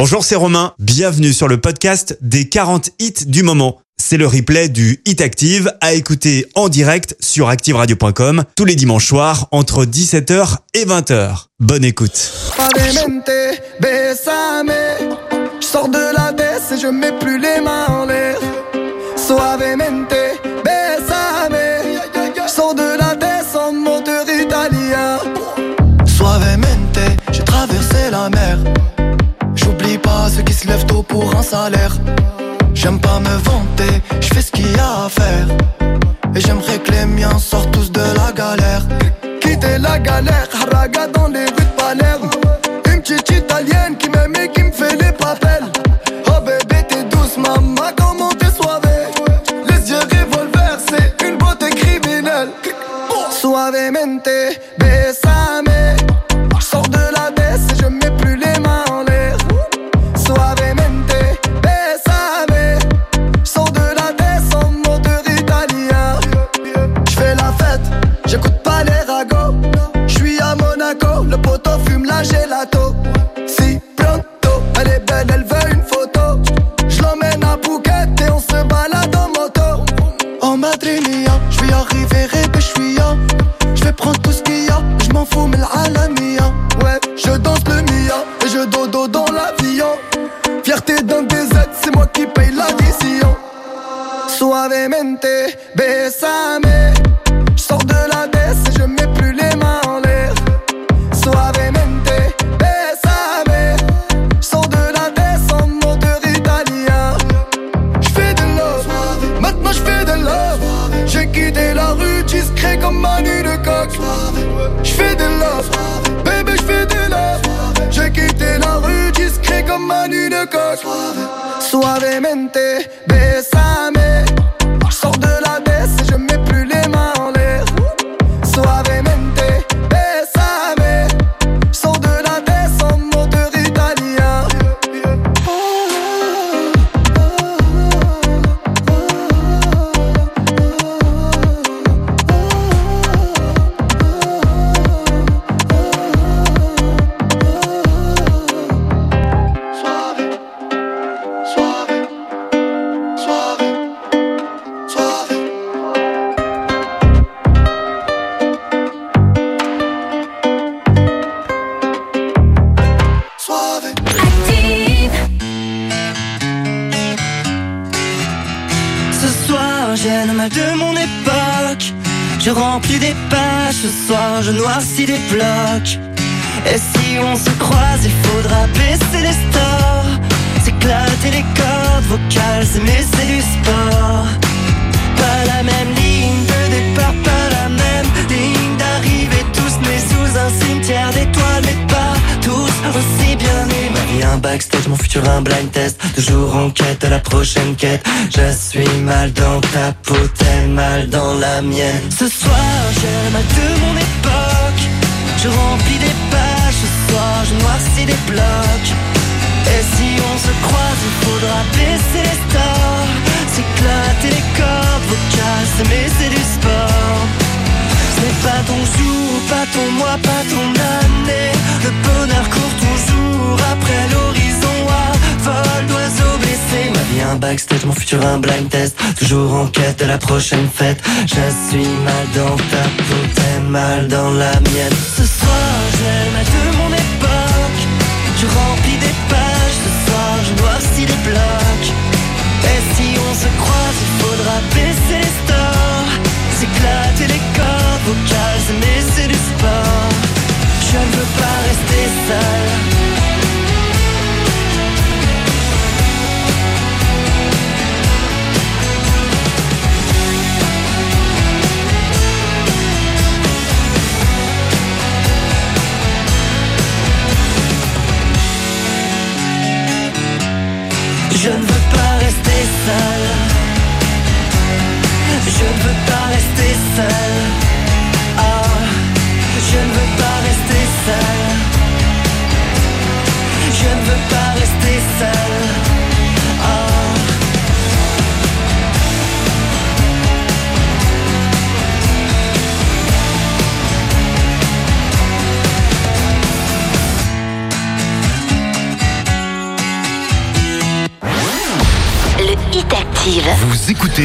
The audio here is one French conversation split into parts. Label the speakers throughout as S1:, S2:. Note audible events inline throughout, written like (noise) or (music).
S1: Bonjour, c'est Romain. Bienvenue sur le podcast des 40 hits du moment. C'est le replay du Hit Active à écouter en direct sur activeradio.com tous les dimanches soirs entre 17h et 20h. Bonne écoute.
S2: Je sors de la baisse et je mets plus les mains en l'air. Soavemente. lève tôt pour un salaire. J'aime pas me vanter, je fais ce qu'il y a à faire. Et j'aimerais que les miens sortent tous de la galère. Quitter la galère, haraga dans les rues de Palerme. Une petite italienne qui m'aime et qui me fait les papels. Oh bébé, t'es douce, maman, comment t'es soivée. Les yeux revolvers, c'est une beauté criminelle. Suavemente, besame. fume la gelato. Si pronto, elle est belle, elle veut une photo. Je l'emmène à Phuket et on se balade en moto. En Madrinia, je vais arriver et je suis Je vais prendre tout ce qu'il y a, je m'en fous, mais l'alamia. Ouais, je suave, suavemente besando.
S3: toujours en quête à la prochaine quête. Je suis mal dans ta peau, mal dans la mienne. Ce soir, j'ai le mal de mon époque. Je remplis des pages, ce soir, je noircis des blocs. Et si on se croise, il faudra baisser les stores. S'éclater les cordes vocales, mais c'est du sport. Ce pas ton jour, pas ton mois, pas ton année. Le bonheur court toujours après l'horizon vol d'oiseaux blessé Ma vie un backstage, mon futur un blind test Toujours en quête de la prochaine fête Je suis mal dans ta peau, t'es mal dans la mienne Ce soir j'aime à de mon époque Je remplis des pages, ce soir je dois aussi des blocs Et si on se croise, il faudra baisser les stores S'éclater les corps vocales, mais c'est du sport Je ne veux pas rester seul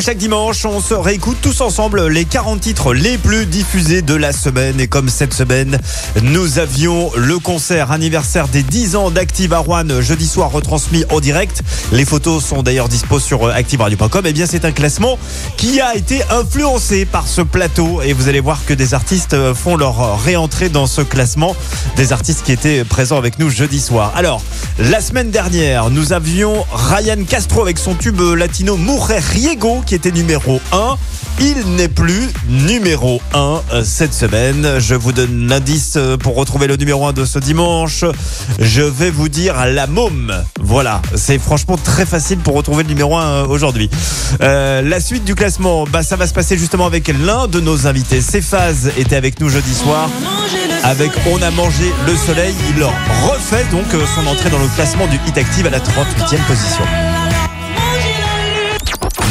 S1: chaque dimanche, on se réécoute tous ensemble les 40 titres les plus diffusés de la semaine. Et comme cette semaine, nous avions le concert anniversaire des 10 ans d'Active One jeudi soir retransmis en direct. Les photos sont d'ailleurs disposées sur euh, activeradio.com. Et eh bien, c'est un classement qui a été influencé par ce plateau. Et vous allez voir que des artistes euh, font leur euh, réentrée dans ce classement. Des artistes qui étaient présents avec nous jeudi soir. Alors, la semaine dernière, nous avions Ryan Castro avec son tube latino Mujer Riego qui était numéro 1. Il n'est plus numéro 1 euh, cette semaine. Je vous donne l'indice euh, pour retrouver le numéro 1 de ce dimanche. Je vais vous dire la môme. Voilà, c'est franchement très facile pour retrouver le numéro 1 euh, aujourd'hui. la suite du classement, bah, ça va se passer justement avec l'un de nos invités. Céphase était avec nous jeudi soir. Avec On a mangé le soleil, il leur refait donc son entrée dans le classement du Hit Active à la 38e position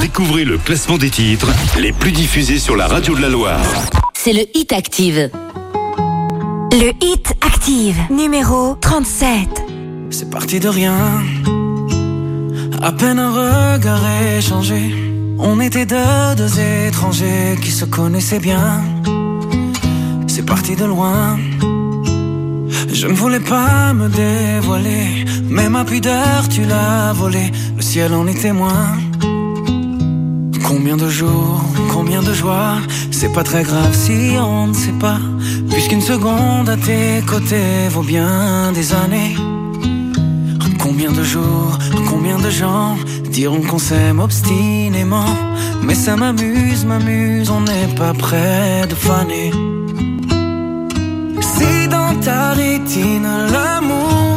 S1: Découvrez le classement des titres les plus diffusés sur la radio de la Loire.
S4: C'est le Hit Active. Le Hit Active, numéro 37.
S5: C'est parti de rien. À peine un regard échangé. On était deux, deux étrangers qui se connaissaient bien. C'est parti de loin. Je ne voulais pas me dévoiler, mais ma pudeur tu l'as volée, le ciel en est témoin. Combien de jours, combien de joies, c'est pas très grave si on ne sait pas. Puisqu'une seconde à tes côtés vaut bien des années. Combien de jours, combien de gens diront qu'on s'aime obstinément. Mais ça m'amuse, m'amuse, on n'est pas près de faner. Si dans ta rétine l'amour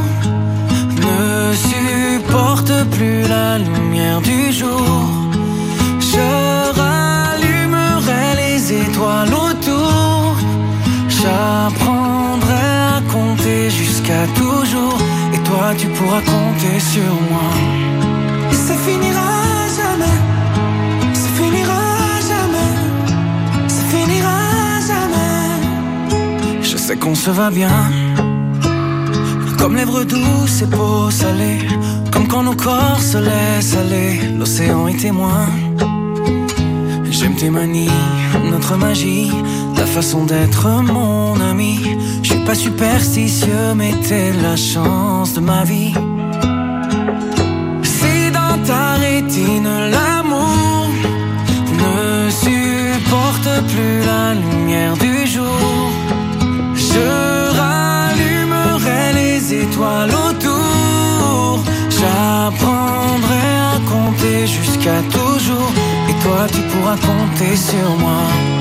S5: ne supporte plus la lumière du jour je rallumerai les étoiles autour. J'apprendrai à compter jusqu'à toujours. Et toi, tu pourras compter sur moi. Et ça finira jamais. Ça finira jamais. Ça finira jamais. Je sais qu'on se va bien. Comme lèvres douces et peaux salées, comme quand nos corps se laissent aller, l'océan est témoin. J'aime tes manies, notre magie, ta façon d'être mon ami. Je suis pas superstitieux, mais t'es la chance de ma vie. Si dans ta rétine l'amour ne supporte plus la lumière du jour, je rallumerai les étoiles autour. J'apprendrai jusqu'à toujours. Et toi, tu pourras compter sur moi.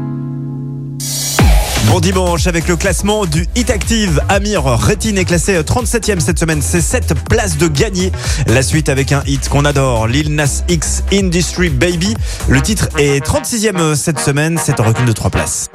S1: Bon dimanche avec le classement du Hit Active. Amir Rétine est classé 37e euh, cette semaine. C'est 7 places de gagné. La suite avec un hit qu'on adore, Lil Nas X Industry Baby. Le titre est 36e euh, cette semaine. C'est un recul de 3 places.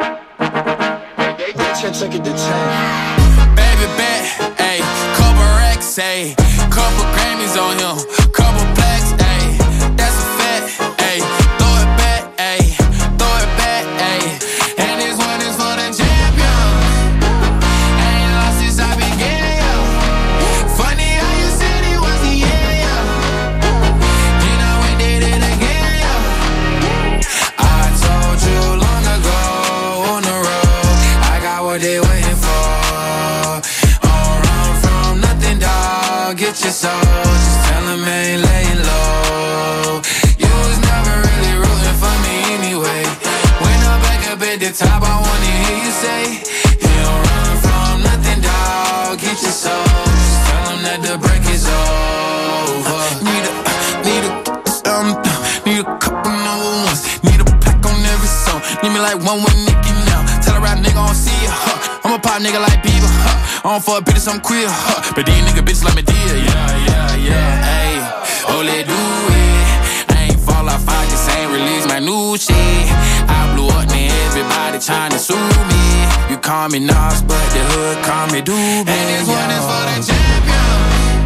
S6: I don't fuck bitches, I'm queer. Huh. But these nigga bitches like me dear. Yeah, yeah, yeah. Hey, oh, let do it. I ain't fall off, I just ain't release my new shit. I blew up, and everybody trying to sue me. You call me Nas, but the hood call me Doobie. And this one is for the champion.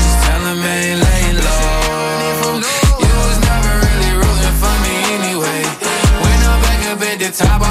S7: top.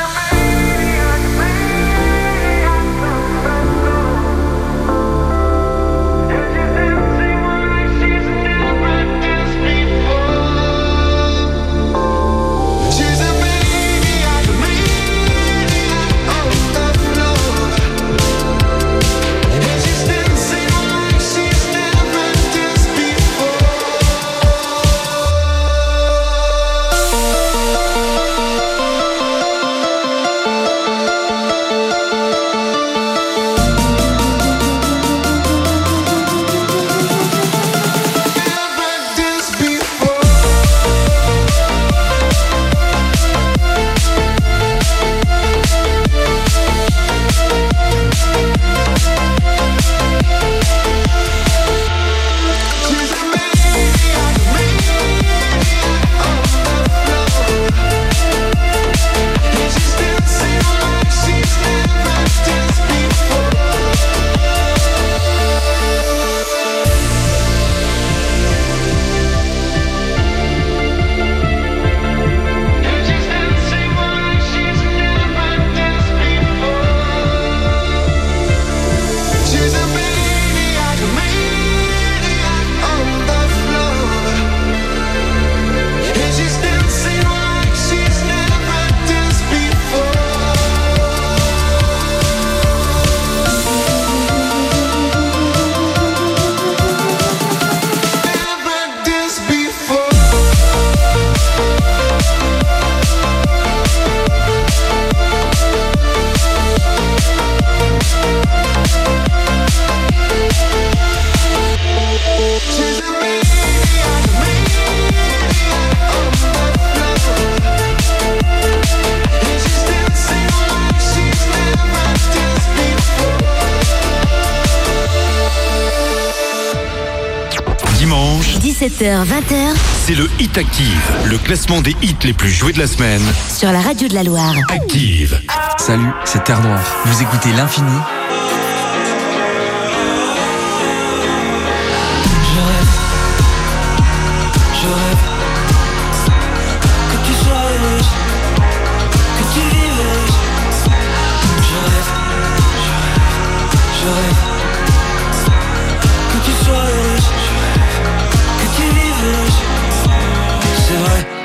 S1: dimanche, 17h-20h, c'est le Hit Active, le classement des hits les plus joués de la semaine.
S4: Sur la radio de la Loire.
S1: Active. Salut, c'est Terre Noire. Vous écoutez l'infini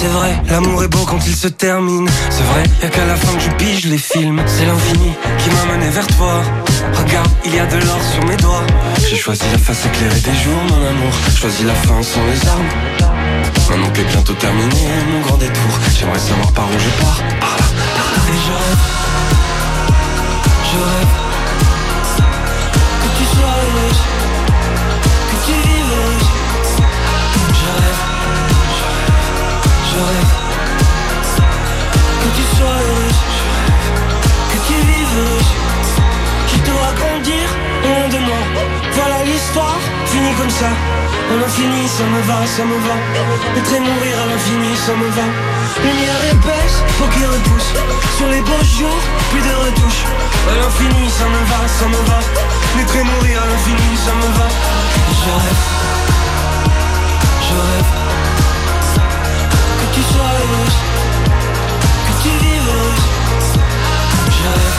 S8: c'est vrai, l'amour est beau quand il se termine. C'est vrai, y a qu'à la fin que je pige les films. C'est l'infini qui m'a mené vers toi. Regarde, il y a de l'or sur mes doigts. J'ai choisi la face éclairée des jours, mon amour. Choisi la fin sans les armes. Maintenant qui est bientôt terminé, mon grand détour. J'aimerais savoir par où je pars. Et je rêve. Je rêve. comme ça À l'infini ça me va, ça me va Être et mourir à l'infini ça me va Lumière épaisse, faut qu'il repousse Sur les beaux jours, plus de retouches À l'infini ça me va, ça me va Être et mourir à l'infini ça me va Je rêve Je rêve Que tu sois heureuse Que tu vives heureuse Je rêve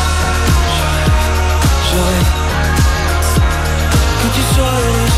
S8: Je rêve Que tu sois heureuse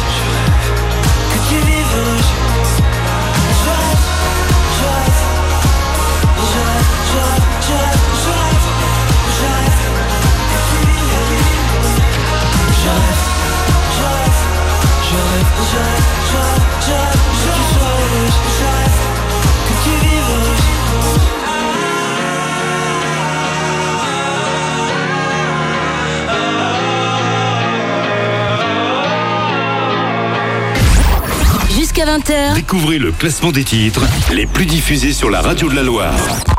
S4: jusqu'à 20h.
S1: Découvrez le classement des titres les plus diffusés sur la radio de la Loire.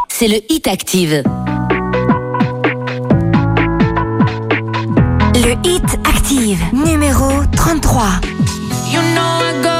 S4: C'est le Hit Active. Le Hit Active, numéro 33. You know I go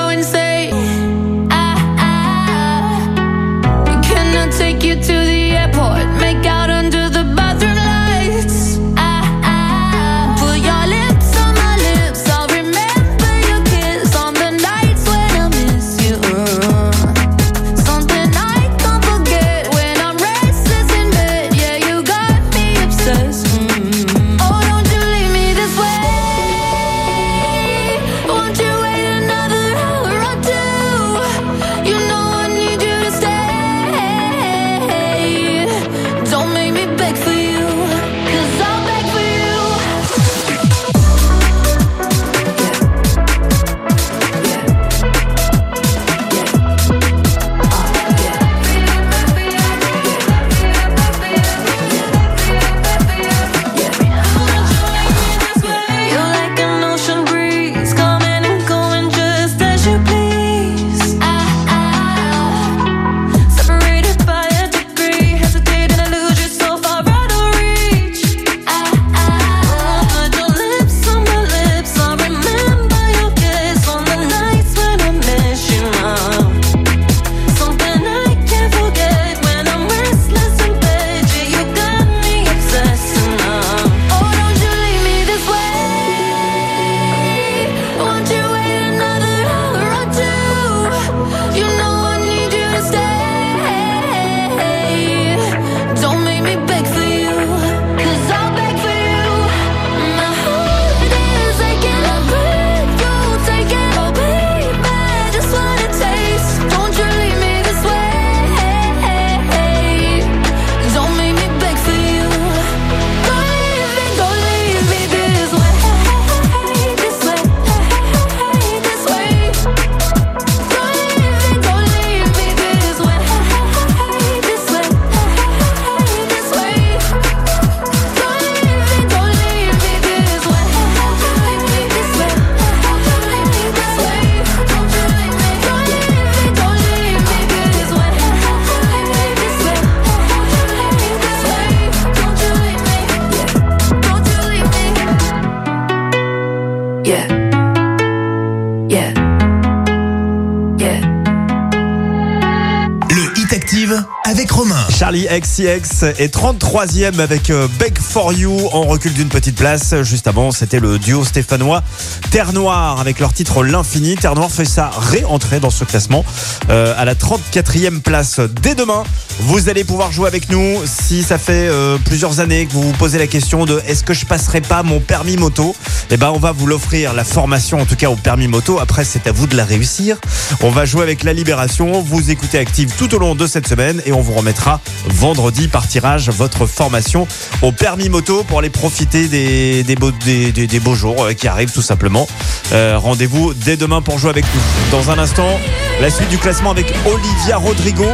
S1: XCX est 33e avec euh, Beg For You en recul d'une petite place. Juste avant, c'était le duo stéphanois Terre Noire avec leur titre L'Infini. Terre Noire fait sa réentrée dans ce classement euh, à la 34e place dès demain. Vous allez pouvoir jouer avec nous si ça fait euh, plusieurs années que vous vous posez la question de est-ce que je passerai pas mon permis moto eh ben, on va vous l'offrir, la formation en tout cas au permis moto. Après, c'est à vous de la réussir. On va jouer avec la Libération. Vous écoutez Active tout au long de cette semaine et on vous remettra vendredi par tirage votre formation au permis moto pour aller profiter des, des, beaux, jours euh, qui arrivent tout simplement. Euh, rendez-vous dès demain pour jouer avec nous. Dans un instant, la suite du classement avec Olivia Rodrigo.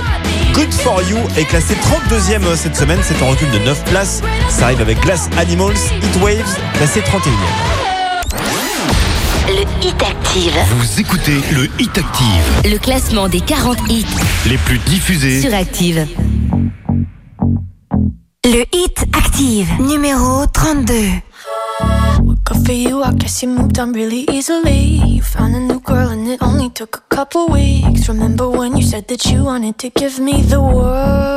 S1: Good for You est classé 32e euh, cette semaine. C'est en recul de 9 places. Ça arrive avec Glass Animals, It Waves, classé 31e.
S4: Hit Active.
S1: Vous écoutez le Hit Active.
S4: Le classement des 40 hits les plus diffusés sur Active. Le Hit Active, numéro 32. Good for you, I guess you moved on really easily. You found a new girl and it only took a couple weeks. Remember when you said that you wanted to give me the world?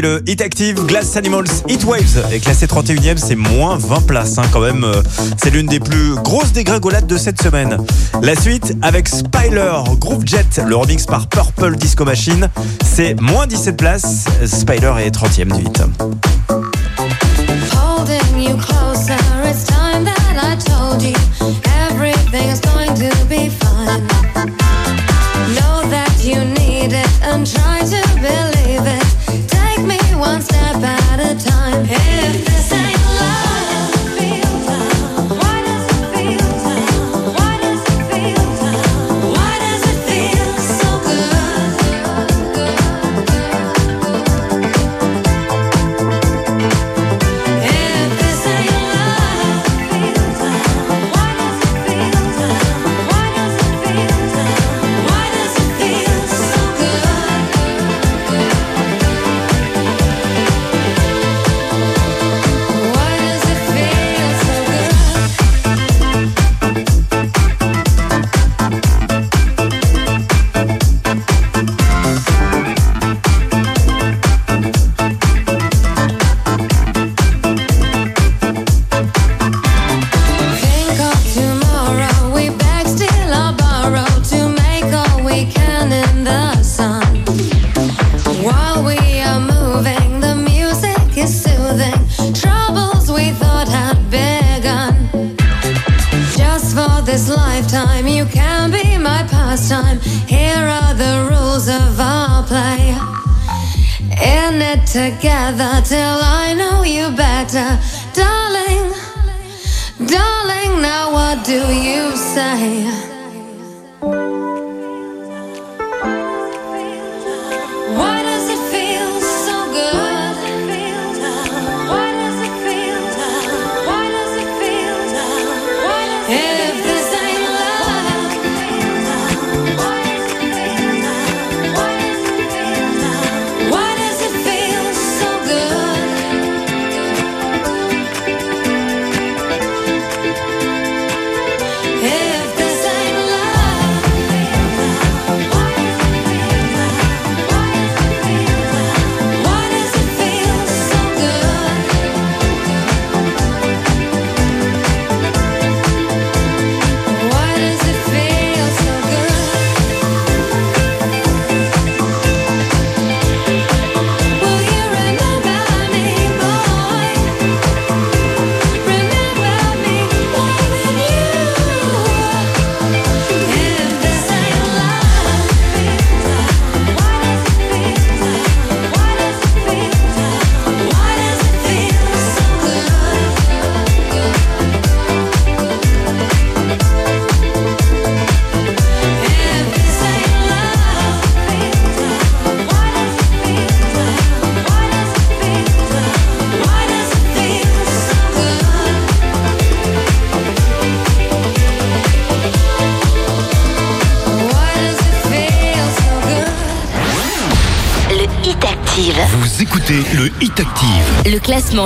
S1: le Hit Active Glass Animals Hit Waves. Et classé 31 e c'est moins 20 places hein, quand même. C'est l'une des plus grosses dégringolades de cette semaine. La suite avec Spyler Groove Jet, le remix par Purple Disco Machine. C'est moins 17 places. Spyler est 30ème du Hit.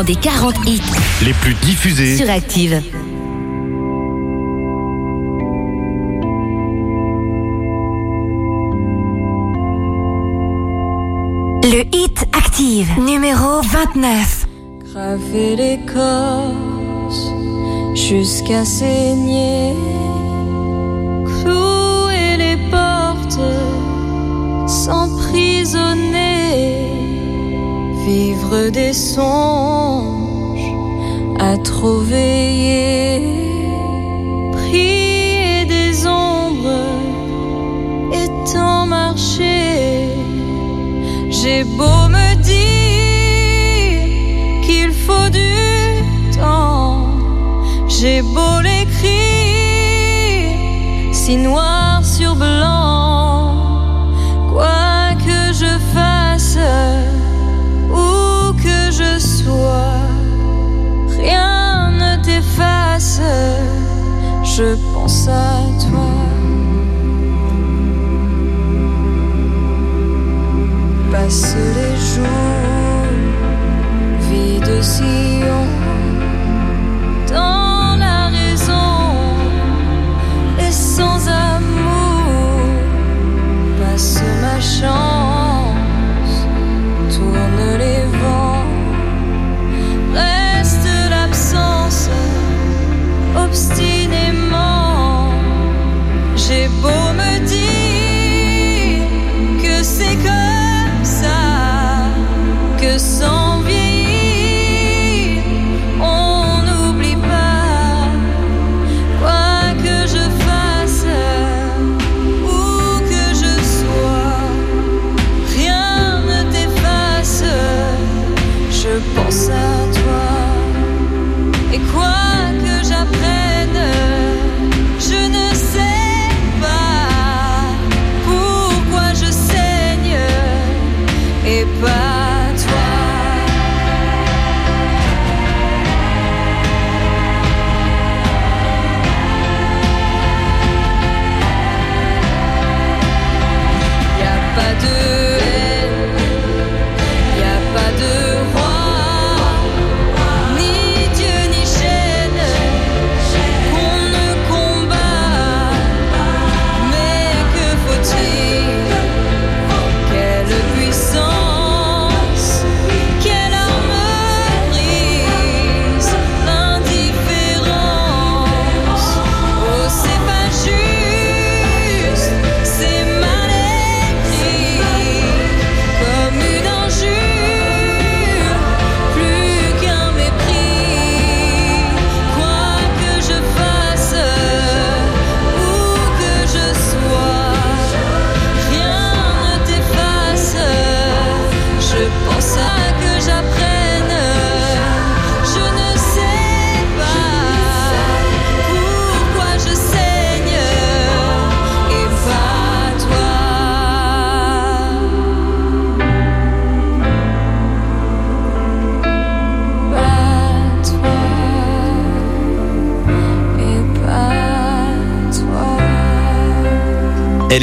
S4: des 40 hits
S9: les plus diffusés
S4: sur Active. Le hit Active, numéro 29.
S10: Graver l'écorce jusqu'à saigner. Clouer les portes, s'emprisonner. Vivre des sons trop veiller, prier des ombres et tant marcher. J'ai beau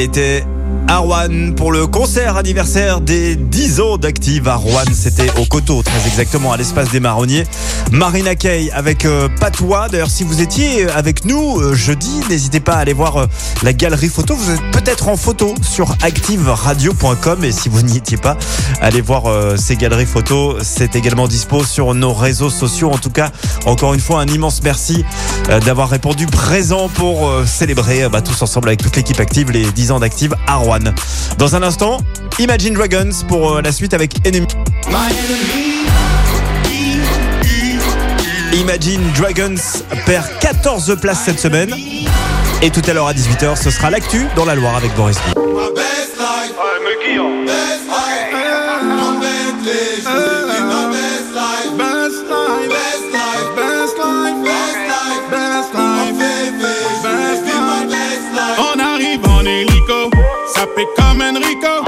S1: Elle était à pour le concert anniversaire des 10 ans d'Active à Rouen. C'était au Coteau, très exactement, à l'espace des Marronniers. Marina Kay avec euh, Patois. D'ailleurs, si vous étiez euh, avec nous euh, jeudi, n'hésitez pas à aller voir la galerie photo. Vous êtes peut-être en photo sur activeradio.com et si vous n'y étiez pas, allez voir ces galeries photos. C'est également dispo sur nos réseaux sociaux. En tout cas, encore une fois, un immense merci d'avoir répondu présent pour célébrer bah, tous ensemble avec toute l'équipe active les 10 ans d'Active à Rouen. Dans un instant, Imagine Dragons pour euh, la suite avec Enemy. Imagine Dragons perd 14 places cette semaine. Et tout à l'heure à 18h, ce sera l'actu dans la Loire avec Boris.
S11: comme Enrico.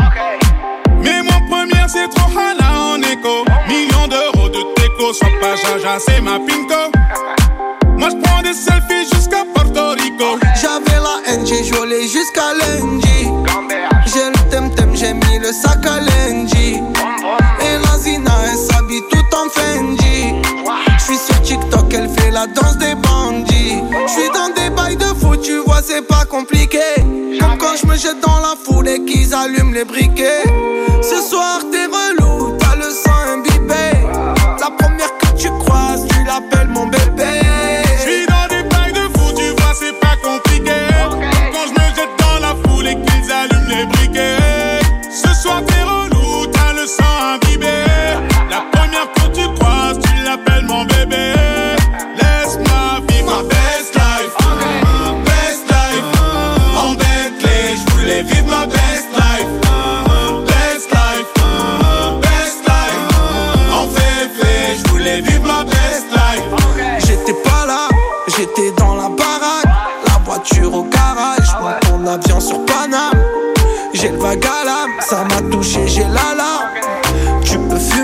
S11: Mais mon première, c'est trop hala en écho. Millions d'euros de déco, sans pas jaja, c'est ma pinko. Moi, je prends des selfies jusqu'à Porto Rico. J'avais la NG, je jusqu'à lundi. J'ai le temtem, j'ai mis le sac à lundi. Et la Zina, elle s'habille tout en Fendi. Je suis sur TikTok, elle fait la danse des bandits. Je suis dans des bails de fou, tu vois, c'est pas compliqué quand je me jette dans la foule et qu'ils allument les briquets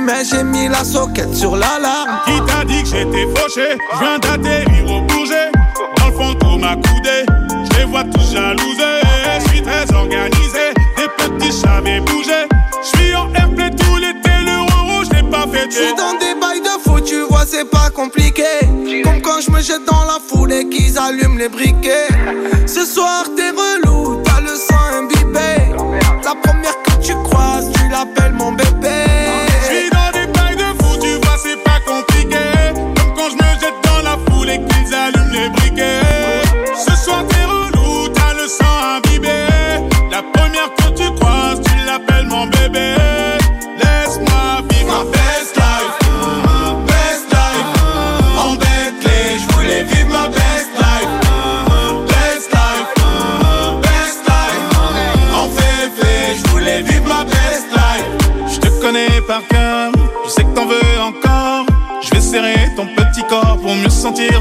S11: mais j'ai mis la soquette sur l'alarme. Qui t'a dit que j'étais fauché Je viens d'atterrir au bourget. Dans le fond, tout m'a coudé. Je les vois tous jalousés. Je suis très organisé. Des petits chats bougés. Je suis en M-Play tout l'été. Le rouge n'est pas fait fêté. Je suis dans des bails de fou, tu vois, c'est pas compliqué. Comme quand je me jette dans la foule et qu'ils allument les briquets. Ce soir, t'es relou, t'as le sang imbibé. La première que tu croises.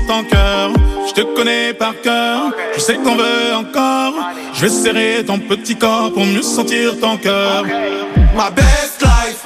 S11: ton cœur. Je te connais par cœur, je sais qu'on veut encore. Je vais serrer ton petit corps pour mieux sentir ton cœur. Ma best life.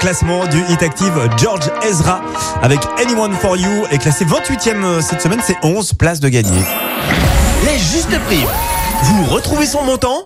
S1: classement du Hit Active George Ezra avec Anyone for You est classé 28e euh, cette semaine, c'est 11 places de gagner.
S12: Les justes prix. Vous retrouvez son montant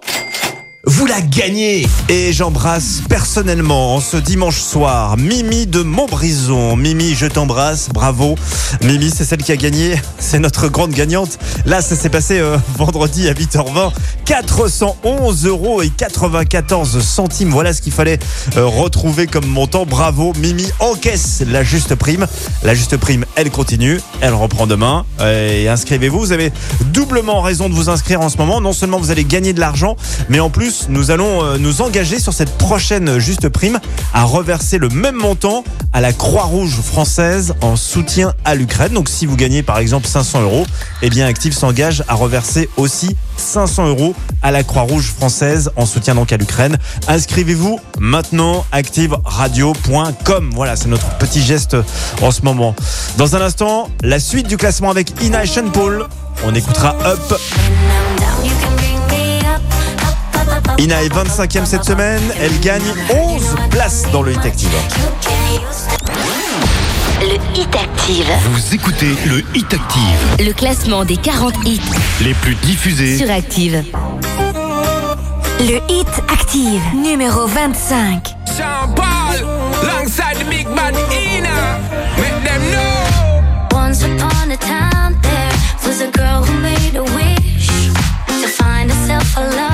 S12: vous la gagnez
S1: Et j'embrasse personnellement ce dimanche soir Mimi de Montbrison. Mimi, je t'embrasse, bravo. Mimi, c'est celle qui a gagné, c'est notre grande gagnante. Là, ça s'est passé euh, vendredi à 8h20. 411 euros et 94 centimes. Voilà ce qu'il fallait euh, retrouver comme montant. Bravo, Mimi encaisse la juste prime. La juste prime, elle continue, elle reprend demain. Et inscrivez-vous. Vous avez doublement raison de vous inscrire en ce moment. Non seulement vous allez gagner de l'argent, mais en plus, nous allons euh, nous engager sur cette prochaine juste prime à reverser le même montant à la Croix-Rouge française en soutien à l'Ukraine. Donc si vous gagnez par exemple 500 euros, eh bien Active s'engage à reverser aussi 500 euros à la Croix-Rouge française en soutien donc à l'Ukraine. Inscrivez-vous maintenant activeradio.com. Voilà, c'est notre petit geste en ce moment. Dans un instant, la suite du classement avec Ina et Sean Paul. On écoutera Up. Ina est 25e cette semaine, elle gagne 11 places dans le Hit Active
S13: le Hit Active.
S14: Vous écoutez le Hit Active.
S15: Le classement des 40 hits
S16: les plus diffusés
S17: sur Active.
S18: Le Hit Active, numéro 25. Jean-Paul, alongside Big man Ina. Make them know. Once upon a time, there was a girl who made a wish to find herself alone.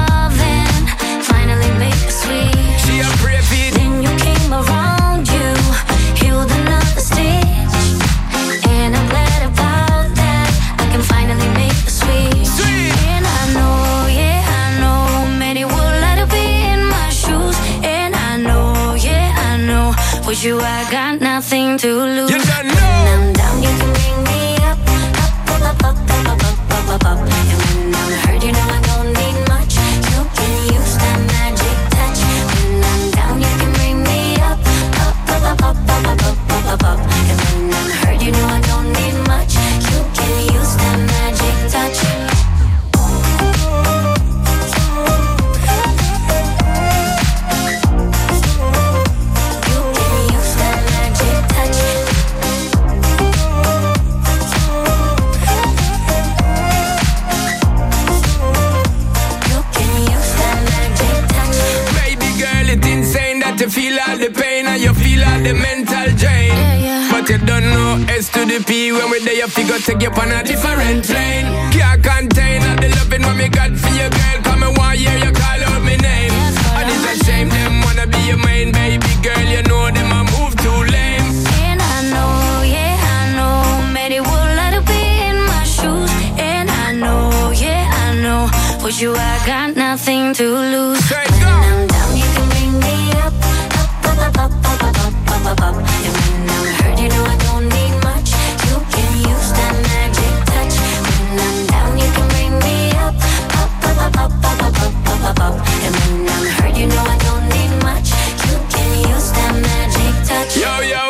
S18: Cause you, I got nothing to lose. You got no. When I'm down, you can bring me up. Up, up, up, up, up, up, up, up, up. And when I'm hurt, you know I don't need much. You can use that magic touch. When I'm down, you can bring me up. Up, up, up, up, up, up, up, up, up. got the mental drain. Yeah, yeah. But you don't know S to the P. When we're there, you figure
S19: take you on a different plane. Can't contain all the loving what me got for your girl. Come and why hear you call out my name. And it's a shame them wanna be your main baby girl. You know them a move too lame. And I know, yeah, I know, many would love to be in my shoes. And I know, yeah, I know, for you I got nothing to lose. Straight up, up. And when I'm hurt, you know I don't need much. You can use that magic touch. When I'm down, you can bring me up, up, up, up, up, up, up, up, up, up. And when I'm hurt, you know I don't need much. You can use that magic touch. Yo, yo.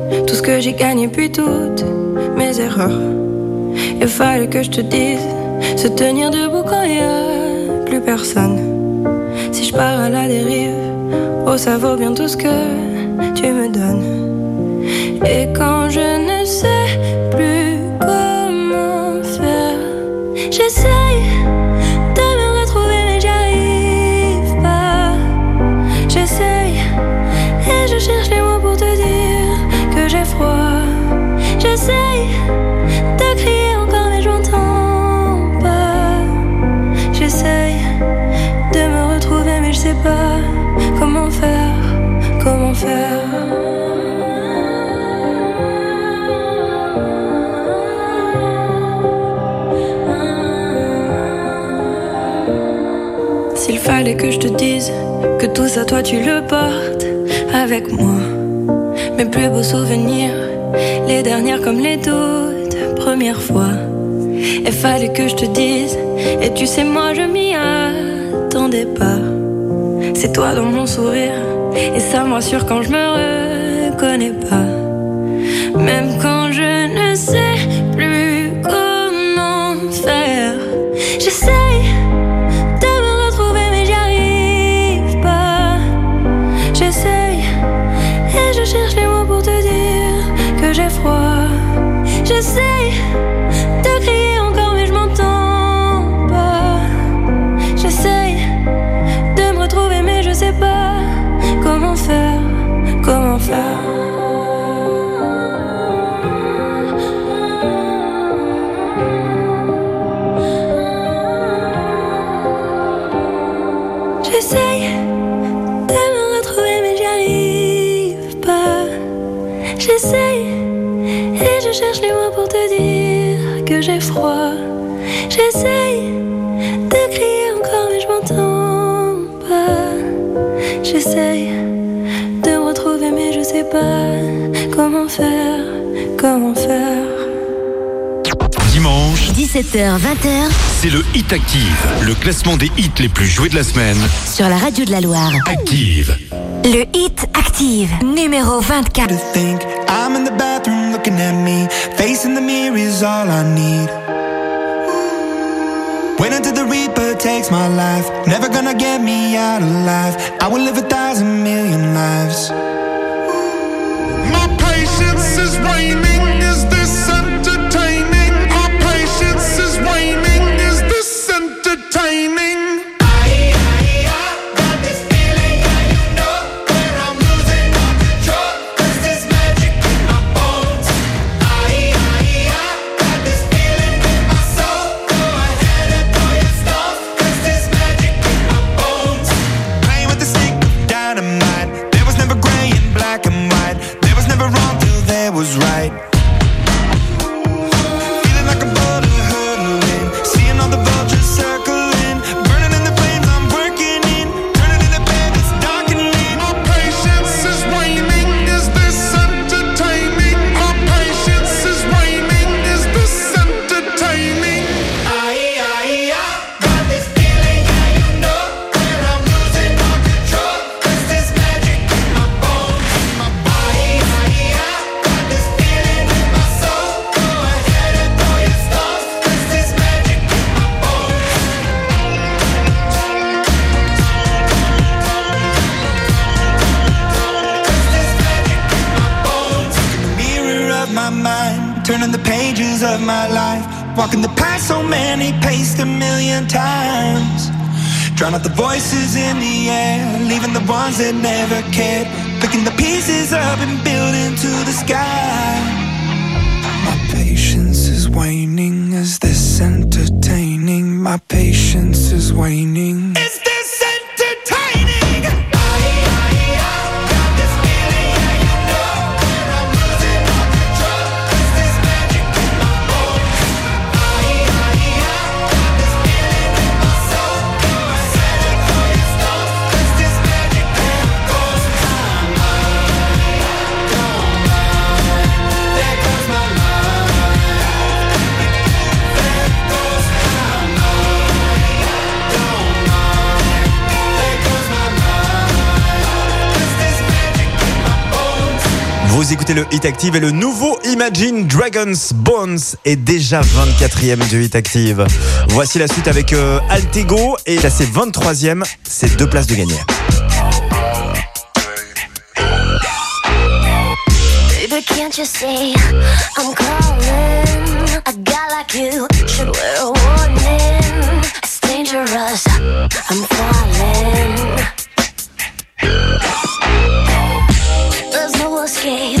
S19: Tout ce que j'ai gagné, puis toutes mes erreurs. Il fallait que je te dise, se tenir debout quand il a plus personne. Si je pars à la dérive, oh ça vaut bien tout ce que tu me donnes. Et quand je ne sais plus comment faire, j'essaye. tout ça, toi tu le portes avec moi. Mes plus beaux souvenirs, les dernières comme les toutes premières fois. Et fallait que je te dise, et tu sais, moi je m'y attendais pas. C'est toi dans mon sourire, et ça m'assure quand je me reconnais pas. Même quand Comment faire Comment faire Dimanche, 17h-20h,
S1: c'est le Hit Active, le classement des hits les plus joués de la semaine.
S20: Sur la radio de la Loire.
S1: Active.
S21: Le Hit Active, numéro 24. Think I'm in the bathroom looking at me, facing the mirror is all I need. When until the reaper takes my life, never gonna get me out of life. I will live a thousand million lives. This is Wayne.
S1: Vous écoutez le Hit Active et le nouveau Imagine Dragons Bones est déjà 24e du Hit Active. Voici la suite avec euh, Altego et c'est 23e, c'est deux places de gagner. there's no escape.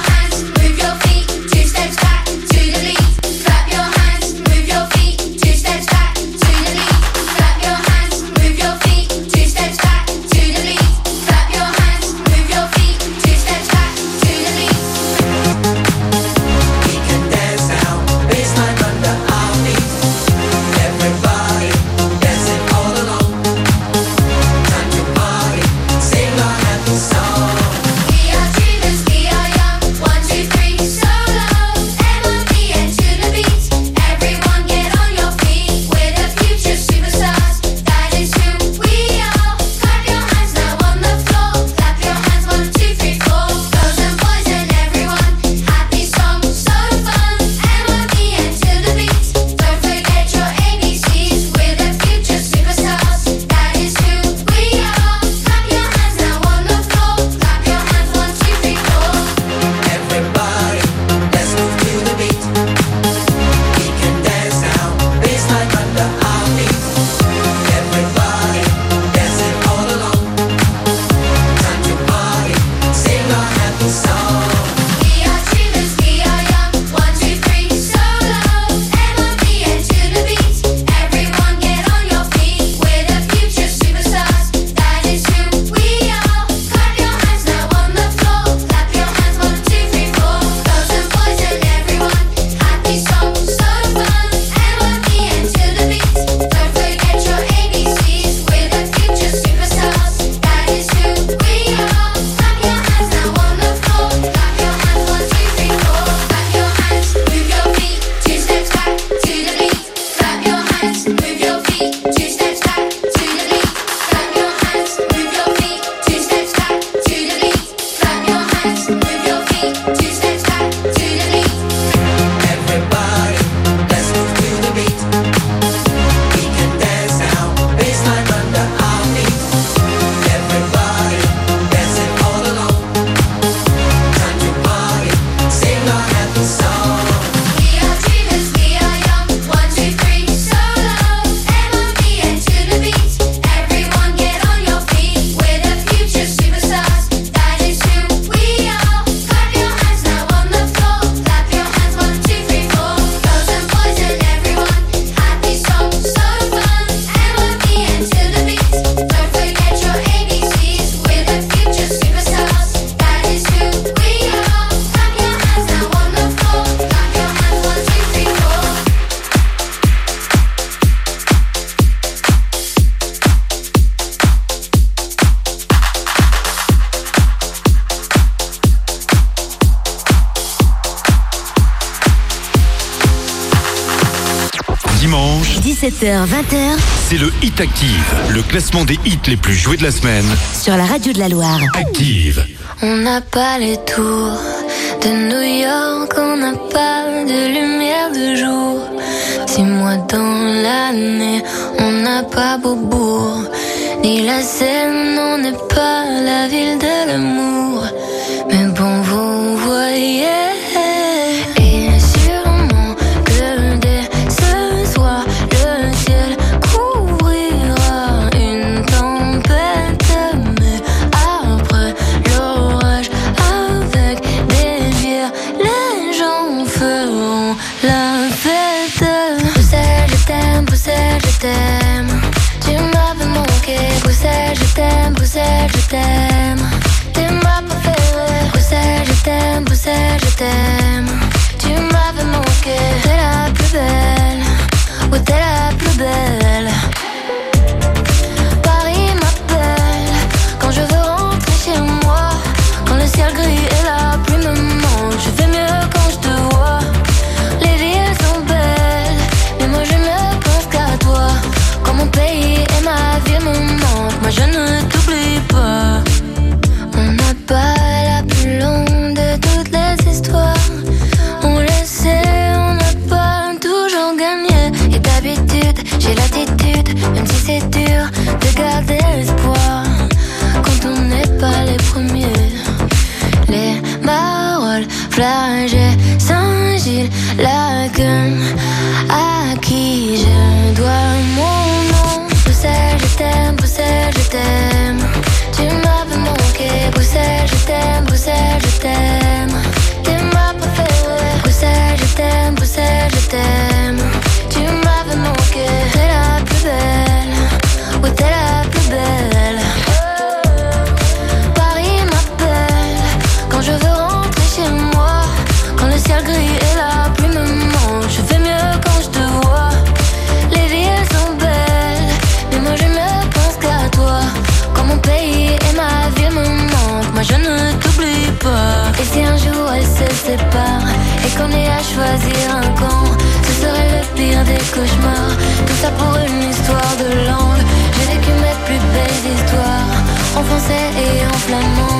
S22: 20h.
S1: C'est le Hit Active, le classement des hits les plus joués de la semaine.
S20: Sur la radio de la Loire.
S1: Active.
S23: On n'a pas les tours de New York, on n'a pas de lumière de jour. Six mois dans l'année, on n'a pas Beaubourg. Ni la Seine, on n'est pas la ville de l'amour. Mais bon, vous. choisir un camp, ce serait le pire des cauchemars. Tout ça pour une histoire de langue. J'ai vécu mes plus belles histoires en français et en flamand.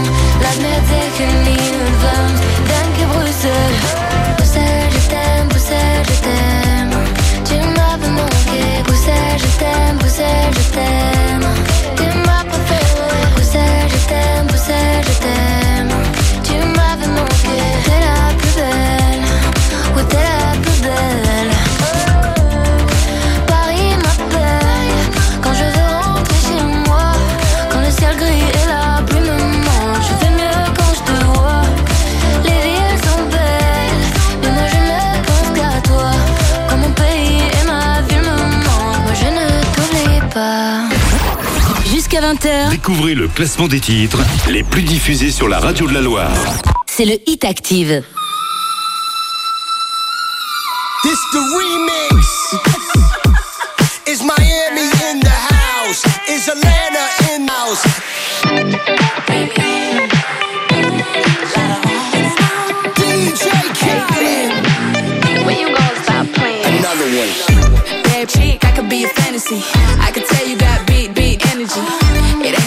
S1: Découvrez le classement des titres les plus diffusés sur la radio de la Loire.
S22: C'est le Hit Active. This the remix. Is Miami in the house? Is Atlanta in the house? DJ Khaled. When you gonna stop playing? Another one. Bad chick, I could be a fantasy. I could tell you got beat, beat energy.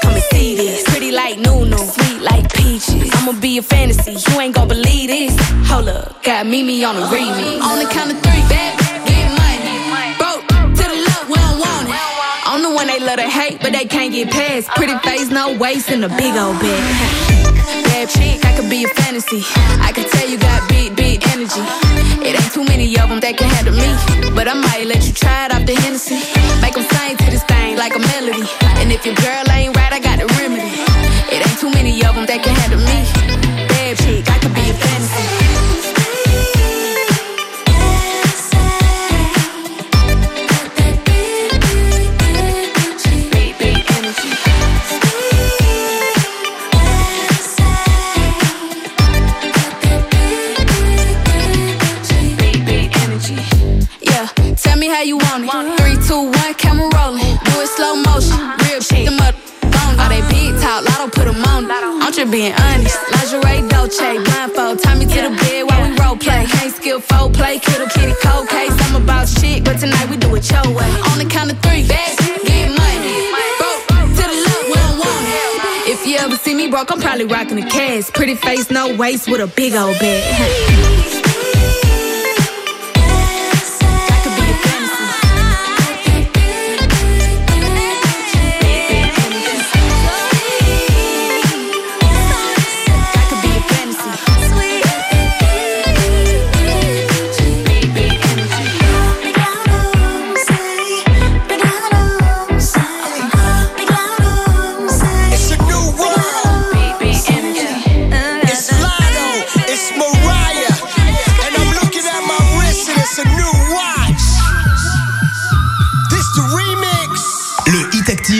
S22: come and see this. Pretty like Nunu, sweet like peaches. I'ma be a fantasy, you ain't gon' believe this. Hold up, got Mimi on the remix. On the count of three, bad get money. Broke to the love, we don't want it. I'm the one they love to hate, but they can't get past. Pretty face, no waist, in a big old bag.
S1: Bad chick, I could be a fantasy. I can tell you got big, big energy. It ain't too many of them that can handle me. But I might let you try it off the Hennessy. Make them sing to this thing like a melody. And if your girl ain't right, I got the remedy. It ain't too many of them that can handle me. Bad chick, I could be a fantasy. how you want out, lotto put them on. I'm just being honest. Lingerie, Dolce, blindfold. Tie me to the bed while we role play. Can't skill, play, kiddo, kitty, cold case. I'm about shit, but tonight we do it your way. On the count of three, back, get money. Broke, to the left, we don't want it. If you ever see me broke, I'm probably rocking a cash. Pretty face, no waist, with a big old bag. (laughs)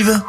S1: тебя?»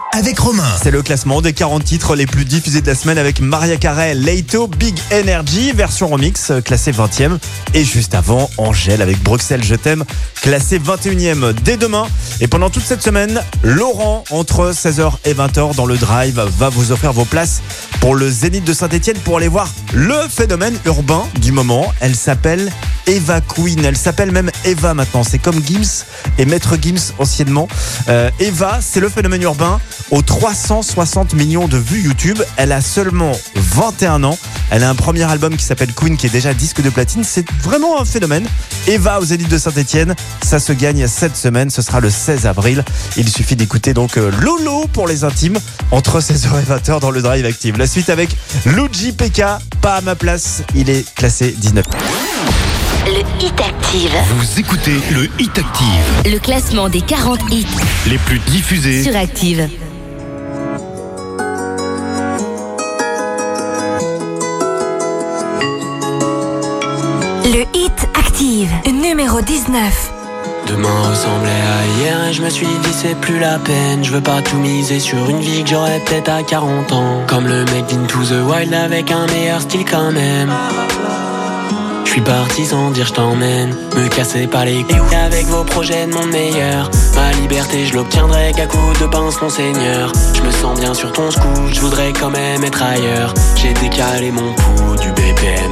S1: C'est le classement des 40 titres les plus diffusés de la semaine avec Maria Carey, Leito, Big Energy, version remix, classé 20e. Et juste avant, Angèle avec Bruxelles, je t'aime, classé 21e dès demain. Et pendant toute cette semaine, Laurent, entre 16h et 20h dans le Drive, va vous offrir vos places pour le Zénith de Saint-Etienne pour aller voir le phénomène urbain du moment. Elle s'appelle Eva Queen. Elle s'appelle même Eva maintenant. C'est comme Gims et Maître Gims anciennement. Euh, Eva, c'est le phénomène urbain aux 360 millions de vues YouTube. Elle a seulement 21 ans. Elle a un premier album qui s'appelle Queen qui est déjà disque de platine. C'est vraiment un phénomène. Eva aux élites de Saint-Etienne, ça se gagne cette semaine. Ce sera le 16 avril. Il suffit d'écouter donc euh, Lolo pour les intimes entre 16h et 20h dans le Drive Active. La suite avec Luigi PK, pas à ma place. Il est classé 19.
S24: Le Hit Active.
S1: Vous écoutez le Hit Active.
S24: Le classement des 40 hits
S1: les plus diffusés
S24: sur Active. numéro 19.
S25: Demain ressemblait à hier et je me suis dit c'est plus la peine Je veux pas tout miser sur une vie que j'aurais peut-être à 40 ans Comme le mec d'Into the Wild avec un meilleur style quand même je suis parti sans dire je t'emmène Me casser par les couilles avec vos projets de mon meilleur Ma liberté je l'obtiendrai qu'à coups de pince mon seigneur Je me sens bien sur ton scout, je voudrais quand même être ailleurs J'ai décalé mon cou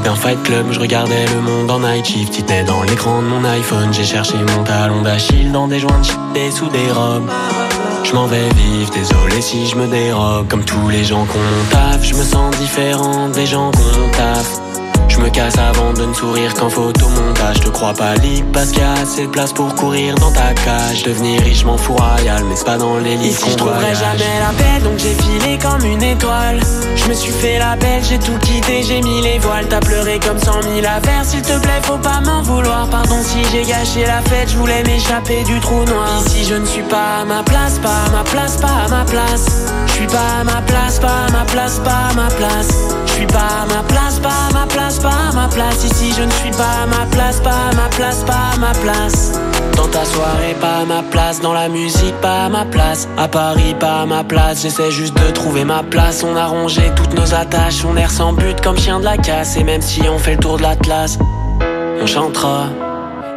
S25: d'un fight club, je regardais le monde en night shift. dans l'écran de mon iPhone, j'ai cherché mon talon d'Achille dans des joints de sous des robes. Je m'en vais vivre, désolé si je me dérobe. Comme tous les gens qu'on taffe, je me sens différent des gens qu'on taffe je me casse avant de ne sourire qu'en photomontage. Te crois pas libre parce qu'il y a assez de place pour courir dans ta cage. Devenir riche, m'en fous royal, mais c'est pas dans les livres je trouverais jamais la paix, donc j'ai filé comme une étoile. Je me suis fait la belle, j'ai tout quitté, j'ai mis les voiles. T'as pleuré comme cent mille affaires, s'il te plaît, faut pas m'en vouloir. Pardon si j'ai gâché la fête, je voulais m'échapper du trou noir. Ici, je ne suis pas à ma place, pas à ma place, pas à ma place. Je suis pas à ma place, pas à ma place, pas à ma place. Je suis pas ma place, pas ma place, pas ma place. Ici, je ne suis pas ma place, pas ma place, pas ma place. Dans ta soirée, pas ma place. Dans la musique, pas ma place. À Paris, pas ma place. J'essaie juste de trouver ma place. On a rongé toutes nos attaches. On erre sans but comme chien de la casse. Et même si on fait le tour de l'Atlas, on chantera.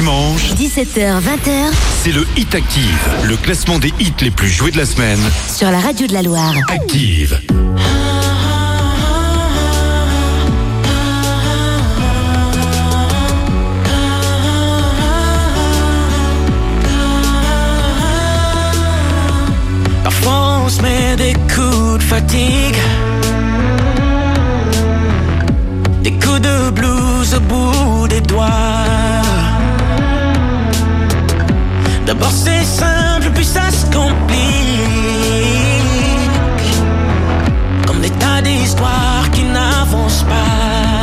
S1: dimanche,
S24: 17h-20h,
S1: c'est le Hit Active, le classement des hits les plus joués de la semaine.
S24: Sur la radio de la Loire.
S1: Active. La France met des coups de fatigue. Des coups de blues au bout des doigts. D'abord c'est simple, puis ça se complique. Comme des tas d'histoires qui n'avancent pas.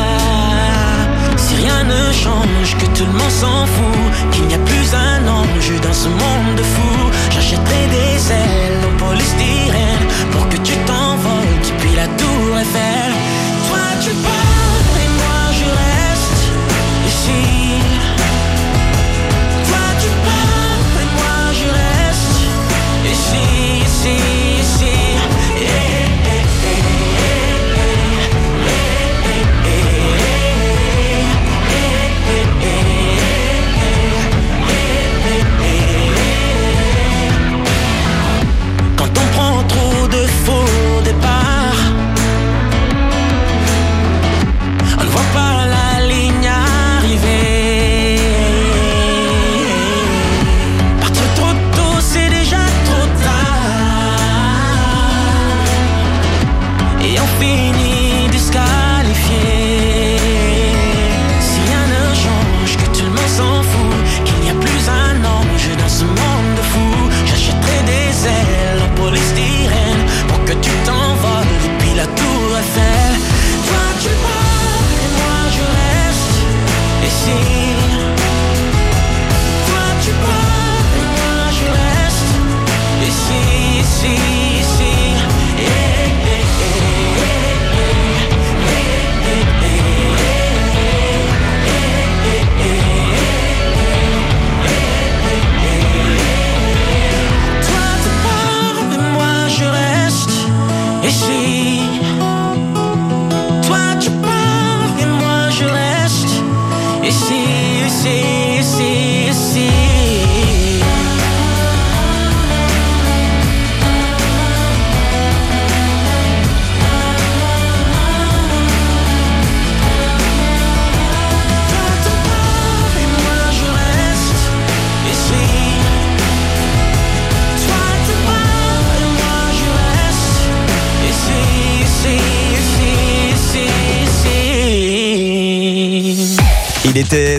S1: Si rien ne change,
S25: que tout le monde s'en fout, qu'il n'y a plus un ange dans ce monde de fous. J'achèterai des ailes en polystyrène pour que tu t'envoles depuis la tour Eiffel. Toi tu pars et moi je reste ici.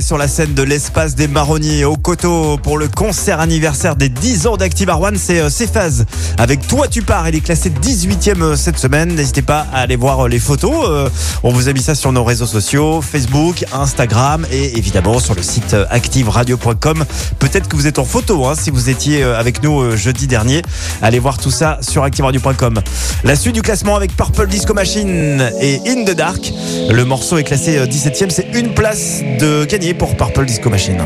S1: sur la scène de l'espace des marronniers au coteau pour le concert anniversaire des 10 ans d'Active One. C'est phases. Euh, avec Toi tu pars. Il est classé 18e euh, cette semaine. N'hésitez pas à aller voir euh, les photos. On vous a mis ça sur nos réseaux sociaux, Facebook, Instagram et évidemment sur le site activeradio.com. Peut-être que vous êtes en photo hein, si vous étiez avec nous jeudi dernier. Allez voir tout ça sur activeradio.com. La suite du classement avec Purple Disco Machine et In the Dark. Le morceau est classé 17e. C'est une place de gagner pour Purple Disco Machine.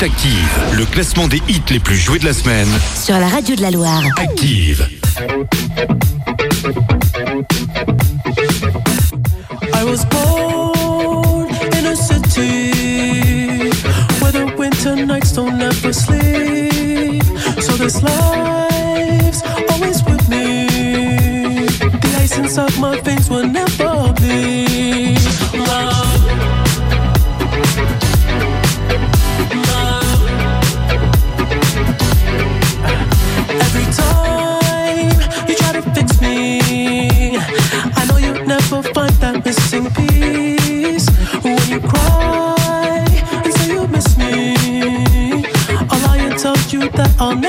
S1: Active, le classement des hits les plus joués de la semaine.
S24: Sur la radio de la Loire.
S1: Active. I was born in a city where the winter nights don't ever sleep. So this life's always with me. The ice inside my face will never. on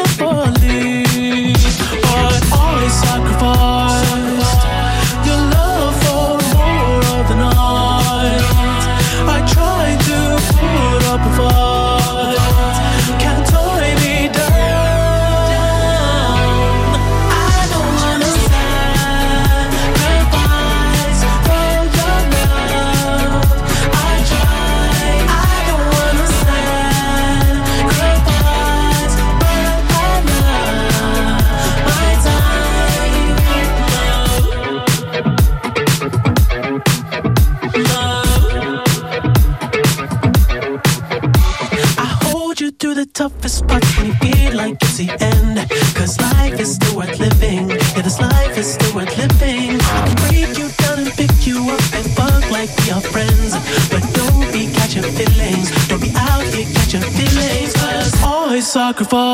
S1: Could for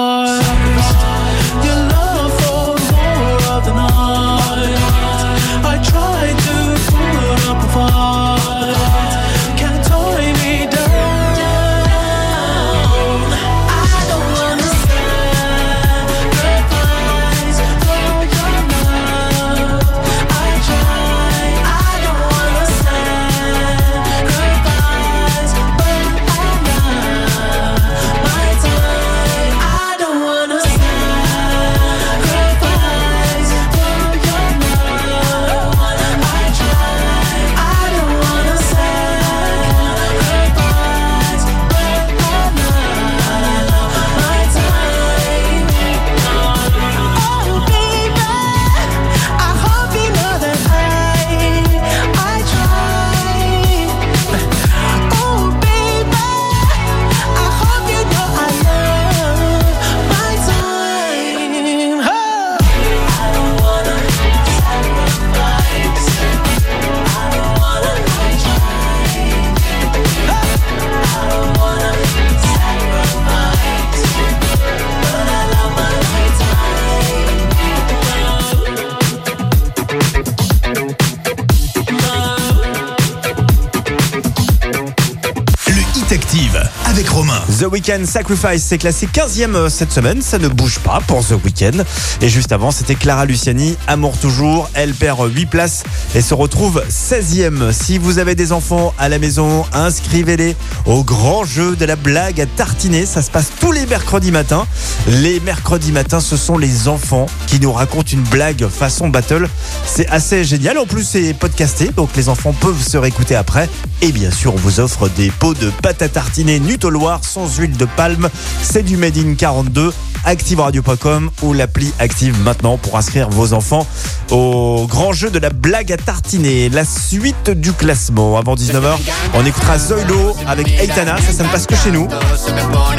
S1: Sacrifice, s'est classé 15e cette semaine, ça ne bouge pas pour The Weekend. Et juste avant, c'était Clara Luciani, Amour toujours, elle perd 8 euh, places et se retrouve 16e. Si vous avez des enfants à la maison, inscrivez-les au grand jeu de la blague à tartiner, ça se passe tous les mercredis matins. Les mercredis matins, ce sont les enfants qui nous racontent une blague façon battle. C'est assez génial, en plus c'est podcasté, donc les enfants peuvent se réécouter après. Et bien sûr, on vous offre des pots de pâte à tartiner loir sans huile de palme. C'est du Made in 42 activeradio.com ou l'appli Active maintenant pour inscrire vos enfants au grand jeu de la blague à tartiner. La suite du classement avant 19h, on écoutera Zoilo avec Eitana, ça ça ne passe que chez nous.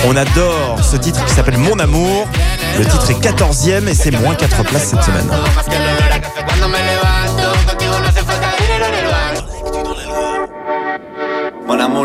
S1: On adore ce titre qui s'appelle Mon amour. Le titre est 14e et c'est moins 4 places cette semaine.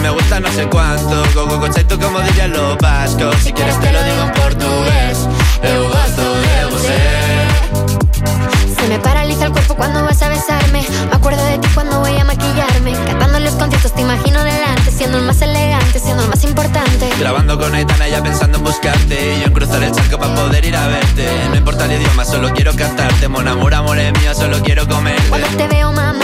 S26: me gusta no sé cuánto Y tú como ya lo vasco Si quieres te lo digo en portugués Eu de você Se me paraliza el cuerpo cuando vas a besarme Me acuerdo de ti cuando voy a maquillarme Cantando los conciertos te imagino delante Siendo el más elegante, siendo el más importante
S27: Grabando con Aitana ya pensando en buscarte Y yo en cruzar el charco para poder ir a verte No importa el idioma, solo quiero cantarte Mon amor, amor es mío, solo quiero comer
S28: Cuando te veo mamá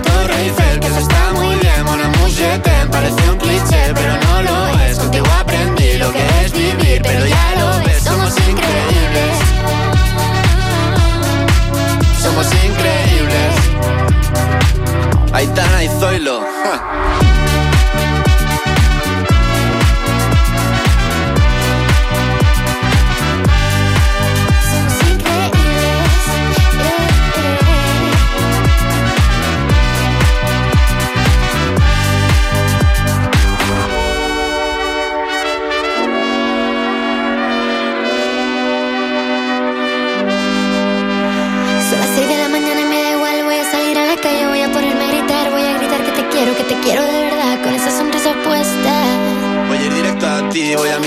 S27: Torre Que eso está muy bien, mon amour, Parece un cliché, pero no lo es Contigo aprendí lo que es vivir Pero ya lo ves, somos increíbles Somos increíbles Aitana y Zoilo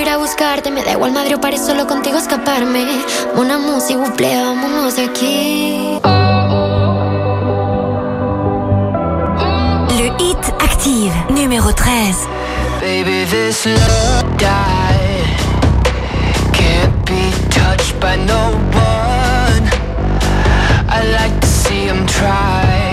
S26: ir a buscarte. Me da igual Madrid o París, solo contigo escaparme. Una música, buple, vámonos de aquí. Le hit
S29: active, numéro 13. Baby, this love die can't be touched by no one. I like to see him try.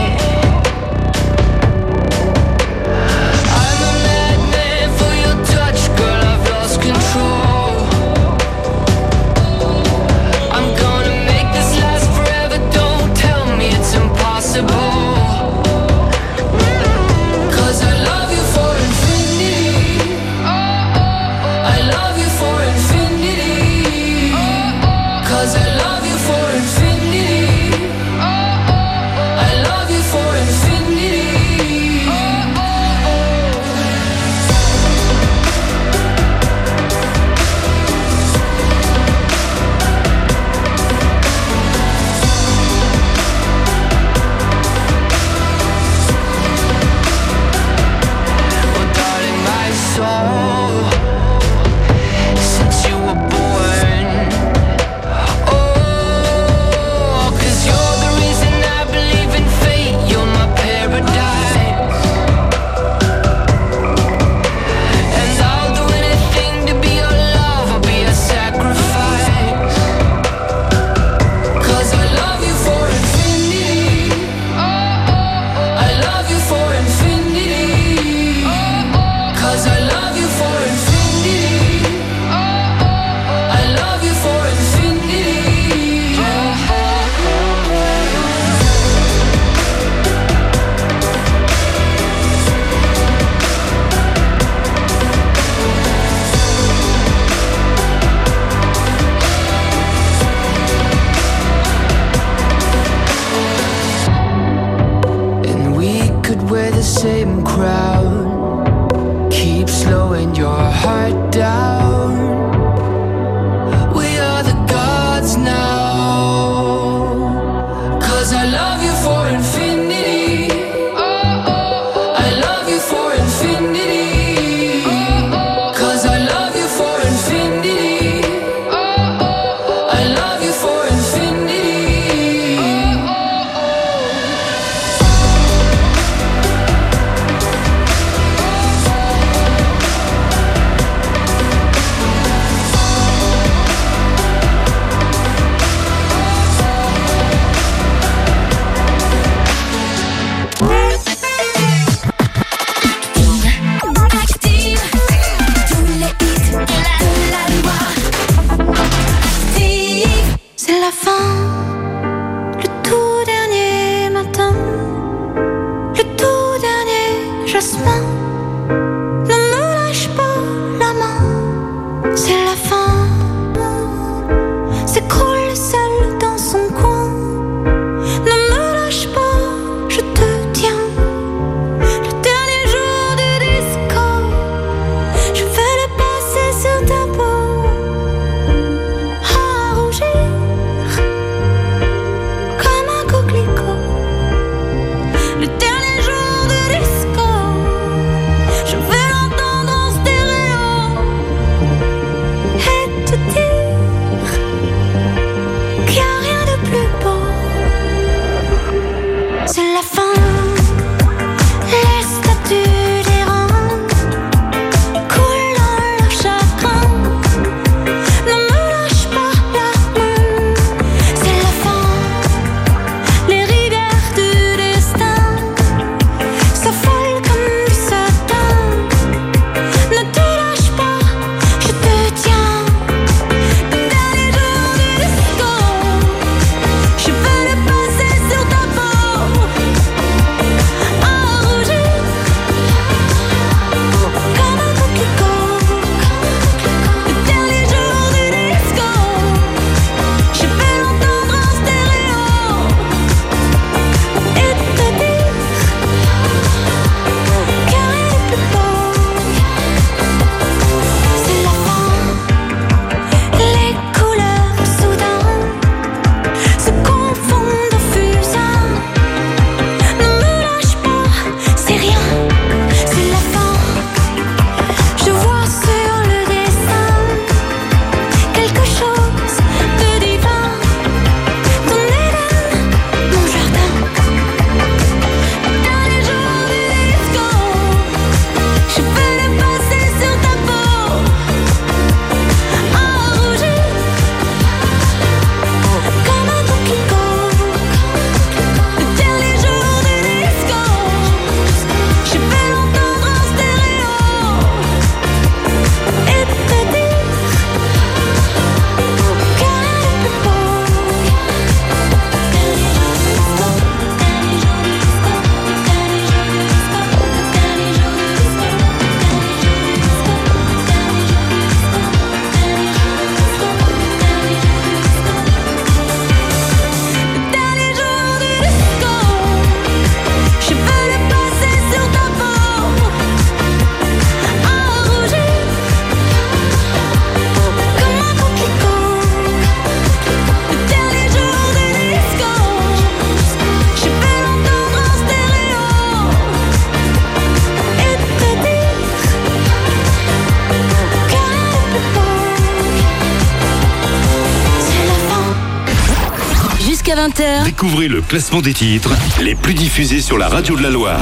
S30: Découvrez le classement des titres les plus diffusés sur la radio de la Loire.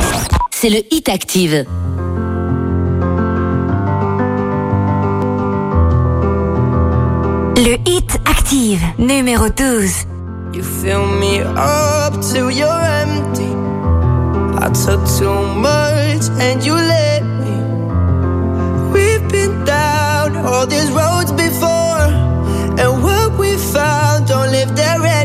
S29: C'est le Hit Active. Le Hit Active, numéro 12. You fill me up to your empty. I took too much and you let me. We've been down all these roads before. And what we found don't live there anymore.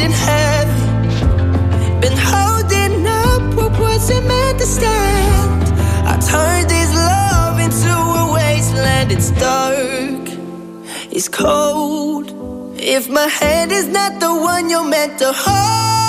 S31: breathing heavy. Been holding up what wasn't meant to stand. I turned this love into a wasteland. It's dark, it's cold. If my hand is not the one you're meant to hold.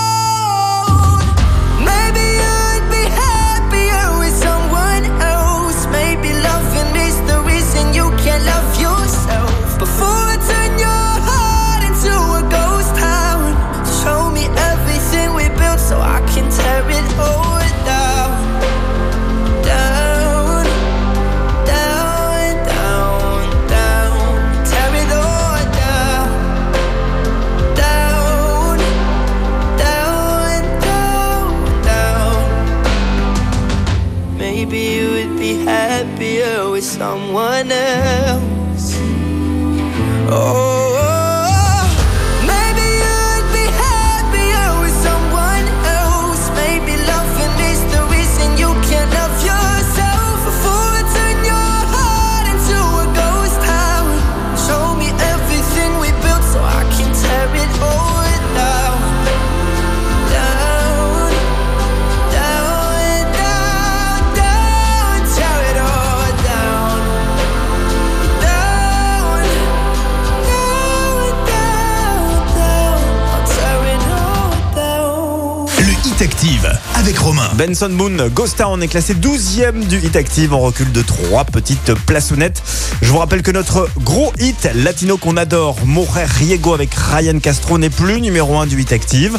S1: Benson Moon, Gosta, en est classé 12e du Hit Active. En recul de trois petites plaçonnettes. Je vous rappelle que notre gros hit latino qu'on adore, Morer Riego avec Ryan Castro, n'est plus numéro 1 du Hit Active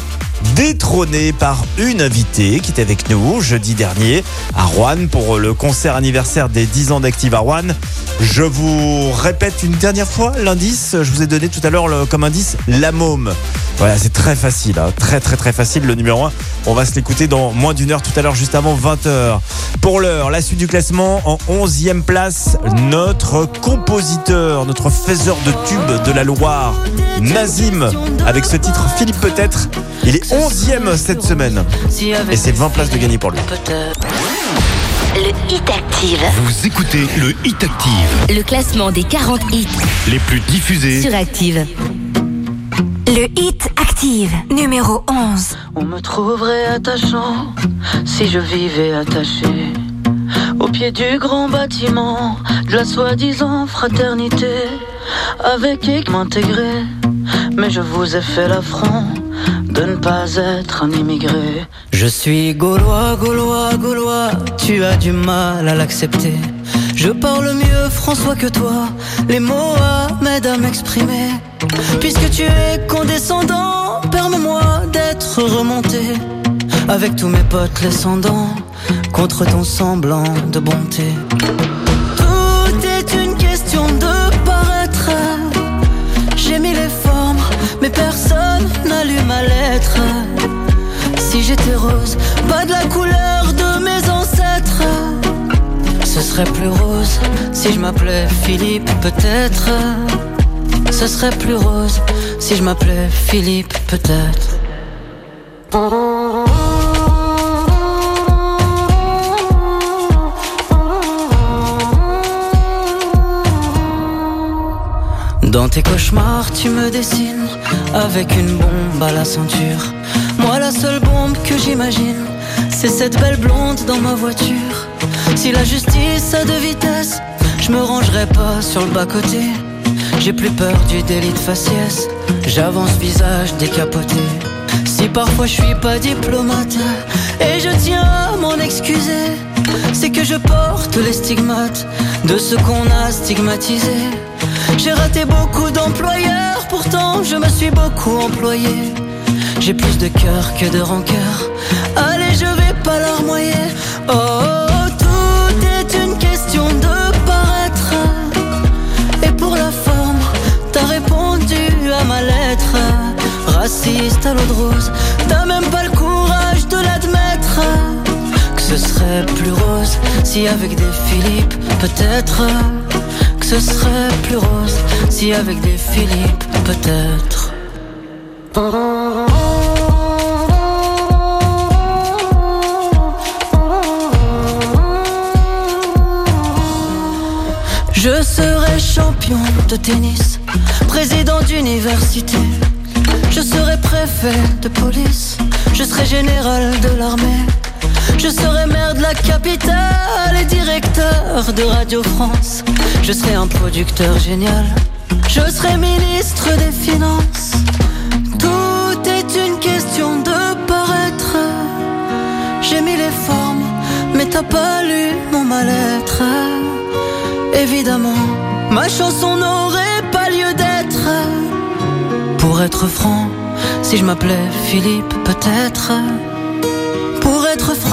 S1: détrôné par une invitée qui était avec nous jeudi dernier à Rouen pour le concert anniversaire des 10 ans d'Active à Rouen. Je vous répète une dernière fois l'indice. Je vous ai donné tout à l'heure comme indice la môme. Voilà, c'est très facile, hein. très très très facile le numéro 1. On va se l'écouter dans moins d'une heure tout à l'heure, juste avant 20h. Pour l'heure, la suite du classement en 11e place, notre compositeur, notre faiseur de tubes de la Loire, Nazim, avec ce titre Philippe peut-être. Il est 11e cette semaine. Et c'est 20 places de gagner pour lui.
S29: Le Hit Active.
S30: Vous écoutez le Hit Active.
S29: Le classement des 40 hits.
S30: Les plus diffusés.
S29: Sur Active. Le Hit Active, numéro 11.
S32: On me trouverait attachant si je vivais attaché. Au pied du grand bâtiment de la soi-disant fraternité. Avec qui m'intégrer mais je vous ai fait l'affront de ne pas être un immigré.
S33: Je suis gaulois, gaulois, gaulois, tu as du mal à l'accepter. Je parle mieux François que toi, les mots m'aident à m'exprimer. Puisque tu es condescendant, permets-moi d'être remonté. Avec tous mes potes descendants contre ton semblant de bonté. Tout est une question de Si j'étais rose, pas de la couleur de mes ancêtres Ce serait plus rose si je m'appelais Philippe peut-être Ce serait plus rose si je m'appelais Philippe peut-être Dans tes cauchemars, tu me dessines avec une bombe à la ceinture. Moi, la seule bombe que j'imagine, c'est cette belle blonde dans ma voiture. Si la justice a de vitesse je me rangerai pas sur le bas-côté. J'ai plus peur du délit de faciès, j'avance visage décapoté. Si parfois je suis pas diplomate, et je tiens à m'en excuser, c'est que je porte les stigmates de ce qu'on a stigmatisé. J'ai raté beaucoup d'employeurs, pourtant je me suis beaucoup employé. J'ai plus de cœur que de rancœur. Allez, je vais pas leur moyer. oh, tout est une question de paraître. Et pour la forme, t'as répondu à ma lettre. Raciste à l'eau de rose, t'as même pas le courage de l'admettre. Que ce serait plus rose si avec des Philippe, peut-être je serait plus rose si avec des Philippe peut-être. Je serai champion de tennis, président d'université. Je serai préfet de police, je serai général de l'armée. Je serai maire de la capitale et directeur de Radio France. Je serai un producteur génial. Je serai ministre des Finances. Tout est une question de paraître. J'ai mis les formes, mais t'as pas lu mon mal-être. Évidemment, ma chanson n'aurait pas lieu d'être. Pour être franc, si je m'appelais Philippe, peut-être. Pour être franc,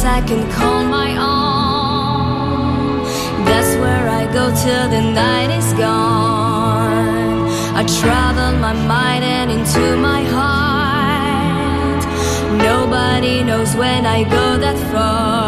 S1: place I can call my own. That's where I go till the night is gone. I travel my mind and into my heart. Nobody knows when I go that far.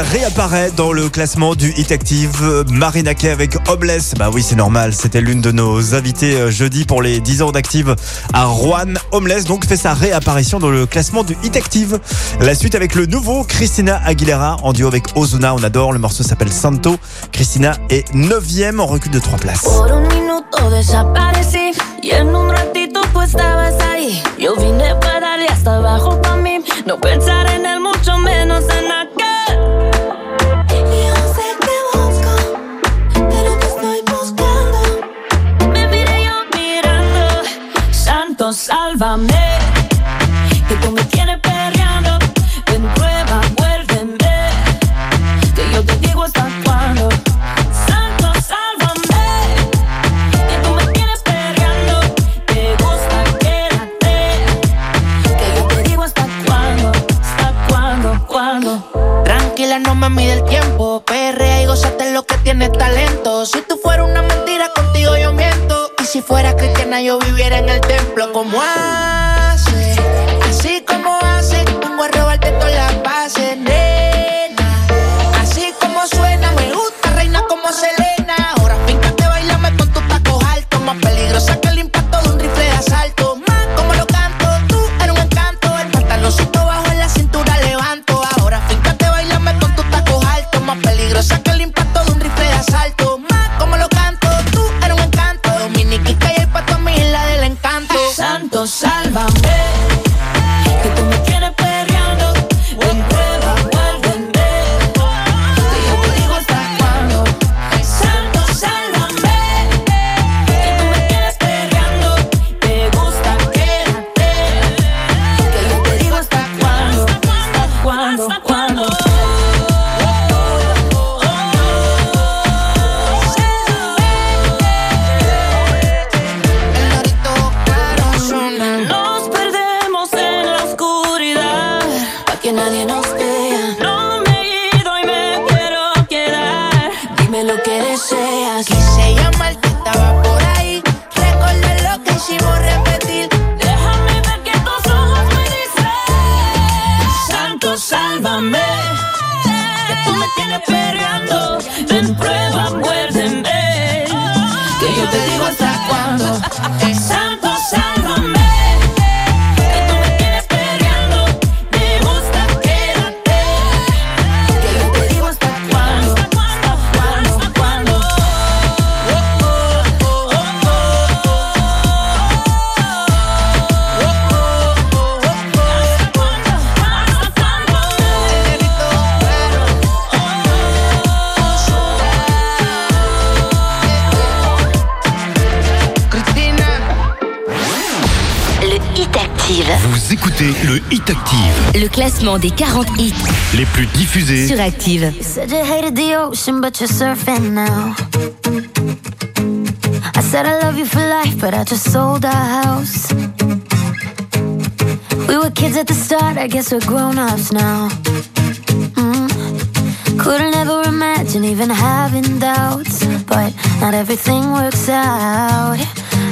S1: réapparaît dans le classement du Hit Active. Marina avec Homeless Bah oui, c'est normal. C'était l'une de nos invités euh, jeudi pour les 10 ans d'Active à Rouen. Homeless donc fait sa réapparition dans le classement du Hit Active. La suite avec le nouveau Christina Aguilera en duo avec Ozuna. On adore. Le morceau s'appelle Santo. Christina est 9ème en recul de 3 places. Y yo sé que busco Pero te estoy buscando Me miré yo mirando Santo, sálvame
S34: mami del tiempo.
S35: Perrea y gozate lo que tienes talento. Si tú fueras una mentira, contigo yo miento. Y si fuera cristiana, yo viviera en el templo. Como hace, así como hace, vengo a robarte todas las bases.
S1: Vous écoutez le Hit Active. Le classement des 40 hits les plus diffusés sur Active. You said you hated the ocean, but you're surfing now. I said I love you for life, but I just sold our house. We were kids at the start, I guess we're grown-ups now. Mm. Couldn't ever imagine even having
S36: doubts, but not everything
S37: works out.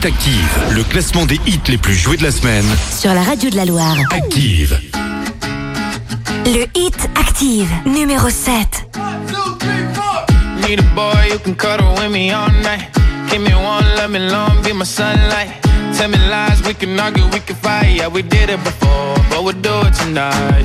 S1: Hit Active, le classement des hits les plus joués de la semaine. Sur la radio de la Loire. Active. Le Hit Active, numéro 7. Need a boy who can cuddle with me all night. Give me one, let me long, be my sunlight. Tell me lies,
S38: we can argue, we can fight. Yeah, we did it before, but we'll do it tonight.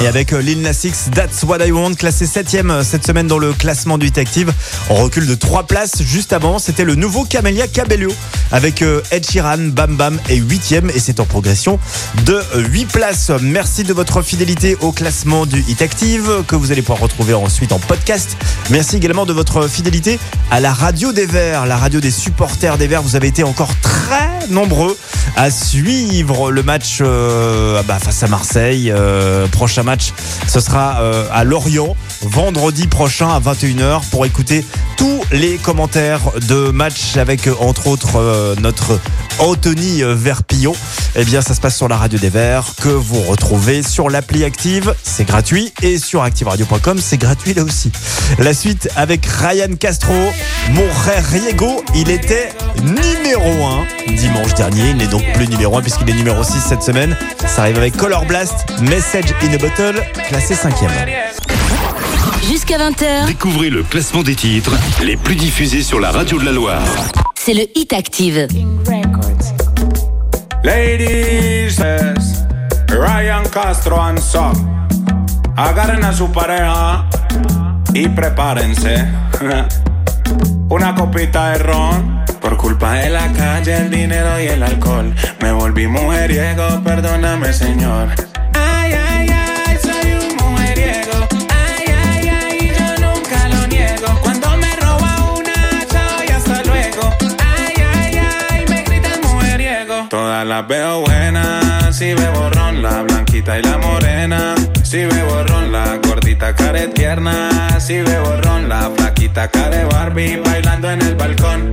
S39: Et avec euh, Lil Nas X, That's What I Want, classé 7ème euh, cette semaine dans le classement
S40: du Hit Active. On recule de 3 places juste avant. C'était le nouveau Camélia Cabello avec euh, Ed Sheeran, Bam Bam et 8ème. Et c'est en progression de 8 places. Merci de votre fidélité au classement du Hit Active que vous allez pouvoir retrouver ensuite en podcast. Merci également de votre fidélité à la radio des Verts, la radio des supporters des Verts. Vous avez été encore très nombreux à suivre le match ah bah, face à Marseille euh, prochain prochain
S39: match, ce sera euh, à Lorient vendredi prochain à 21h pour écouter tous les commentaires de match avec euh, entre autres euh, notre Anthony euh, Verpillon. Eh bien, ça se passe
S37: sur la radio
S39: des Verts que vous retrouvez sur l'appli
S41: Active,
S36: c'est gratuit et
S37: sur activeradio.com,
S36: c'est
S37: gratuit là aussi.
S42: La
S37: suite
S36: avec Ryan
S41: Castro, mon
S42: frère Riego, il était
S41: numéro
S42: 1 dimanche dernier, il n'est donc plus numéro 1 puisqu'il est numéro 6 cette semaine. Ça arrive avec Color Blast, Message in a Bottle, classé 5 Jusqu'à 20h. Découvrez le classement des titres les plus diffusés sur la radio de la Loire. C'est le Hit Active. Ladies, Ryan Castro and Son. Agarren a su pareja y prepárense. (laughs) Una copita de ron. Por culpa de la calle, el dinero y el alcohol. Me volví mujeriego, perdóname, señor. Todas las veo buenas, si ve borrón la blanquita y la morena. Si ve borrón la gordita care tierna. Si ve borrón la flaquita care Barbie bailando en el balcón.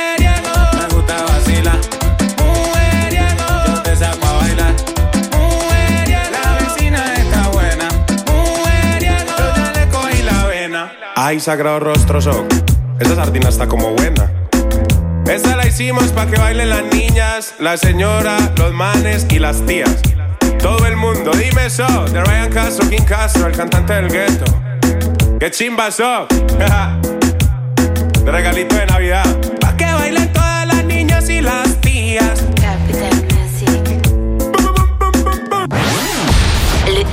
S42: Ay, sagrado rostro son. Esa sardina está como buena.
S1: Esta la hicimos para que bailen las niñas, la señora, los manes y las tías. Todo el mundo, dime eso. De Ryan Castro, King Castro, el cantante del gueto. ¡Qué chimba so! (laughs) de regalito de Navidad. para que bailen todas las niñas y las tías.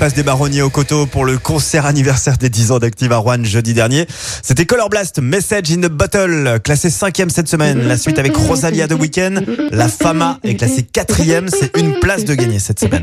S39: Passe des Baronniers au Coteau pour le concert anniversaire des 10 ans d'Active à Rouen jeudi dernier. C'était Colorblast, Message in the Bottle, classé 5 cette semaine. La suite avec Rosalia de Weekend. La Fama est classée 4 C'est une place de gagner cette semaine.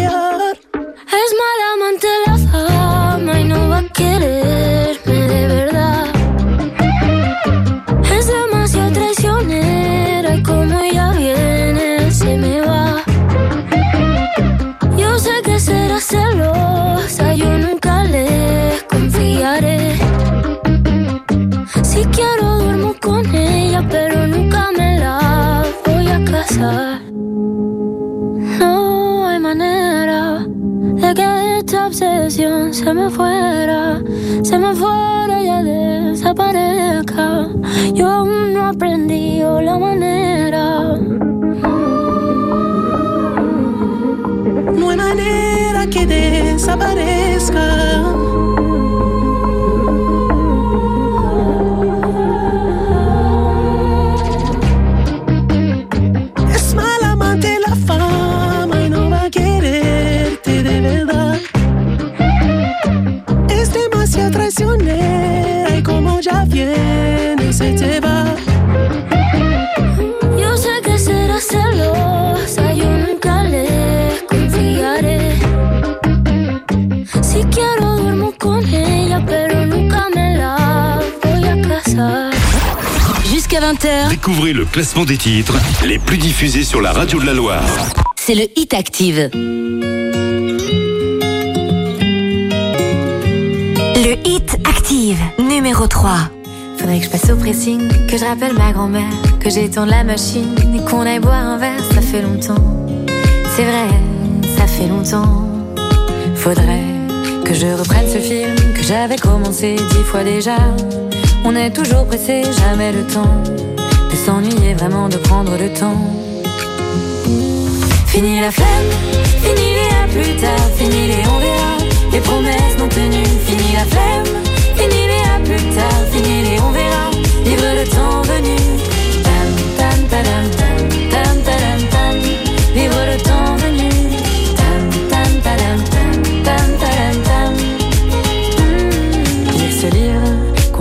S43: des les plus diffusés sur la radio de la Loire.
S1: C'est le Hit Active. Le Hit Active, numéro 3.
S44: Faudrait que je passe au pressing, que je rappelle ma grand-mère, que j'étende la machine qu'on aille boire un verre. Ça fait longtemps, c'est vrai, ça fait longtemps. Faudrait que je reprenne ce film que j'avais commencé dix fois déjà. On est toujours pressé, jamais le temps de s'ennuyer vraiment, de prendre le temps. Fini la flemme, fini les à plus tard, fini les on verra, les promesses non tenues. Fini la flemme, fini les à plus tard, fini les on verra, vivre le temps venu.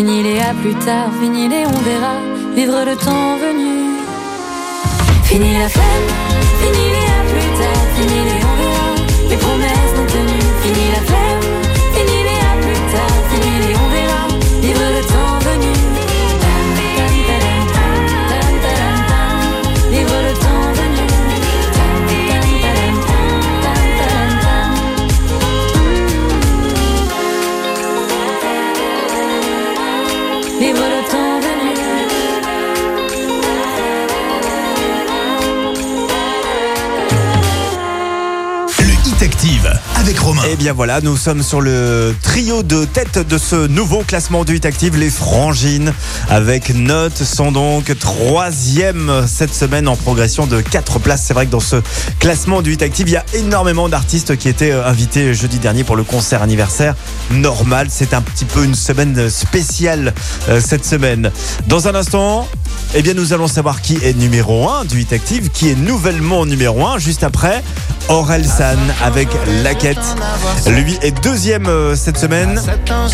S44: Fini-les à plus tard, fini-les, on verra vivre le temps venu. Fini la flemme, fini-les à plus tard, fini-les, on verra les promesses non tenues. Fini la flemme.
S39: voilà, nous sommes sur le trio de tête de ce nouveau classement du Hit Active, les Frangines, avec Note sont donc troisième cette semaine en progression de 4 places. C'est vrai que dans ce classement du Hit Active, il y a énormément d'artistes qui étaient euh, invités jeudi dernier pour le concert anniversaire. Normal, c'est un petit peu une semaine spéciale euh, cette semaine. Dans un instant, eh bien, nous allons savoir qui est numéro 1 du Hit Active, qui est nouvellement numéro 1 juste après Aurel San avec Quête Lui est deuxième euh, cette semaine.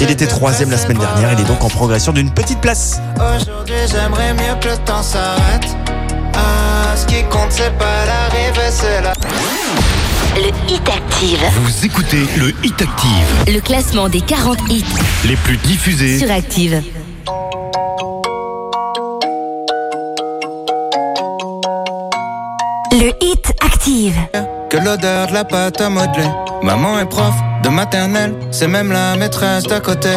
S39: Il était troisième la semaine dernière. Il est donc en progression d'une petite place. Aujourd'hui, j'aimerais mieux que
S1: le
S39: temps s'arrête. Ah,
S1: ce qui compte, c'est pas Le Hit Active.
S43: Vous écoutez le Hit Active.
S1: Le classement des 40 hits
S43: les plus diffusés
S1: sur Active. Le hit active.
S45: Que l'odeur de la pâte à modeler. Maman est prof de maternelle, c'est même la maîtresse d'à côté.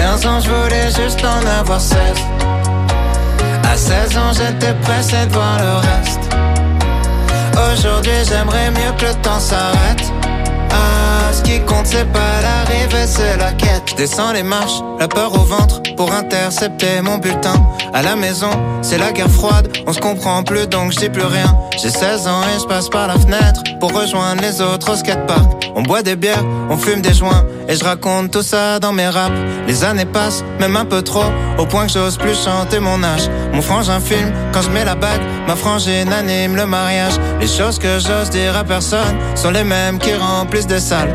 S45: 15 ans, je voulais juste en avoir 16. À 16 ans, j'étais pressé de voir le reste. Aujourd'hui, j'aimerais mieux que le temps s'arrête. Ah ce qui compte c'est pas l'arrivée c'est la quête Descends les marches, la peur au ventre Pour intercepter mon bulletin À la maison c'est la guerre froide On se comprend plus donc je plus rien J'ai 16 ans et je passe par la fenêtre Pour rejoindre les autres au skatepark On boit des bières, on fume des joints Et je raconte tout ça dans mes raps Les années passent, même un peu trop Au point que j'ose plus chanter mon âge Mon frange filme quand je mets la bague Ma frangine anime le mariage Les choses que j'ose dire à personne Sont les mêmes qui remplissent des salles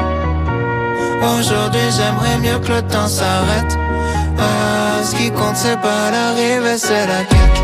S45: Aujourd'hui j'aimerais mieux que le temps s'arrête. Euh, ce qui compte c'est pas l'arrivée, c'est la quête.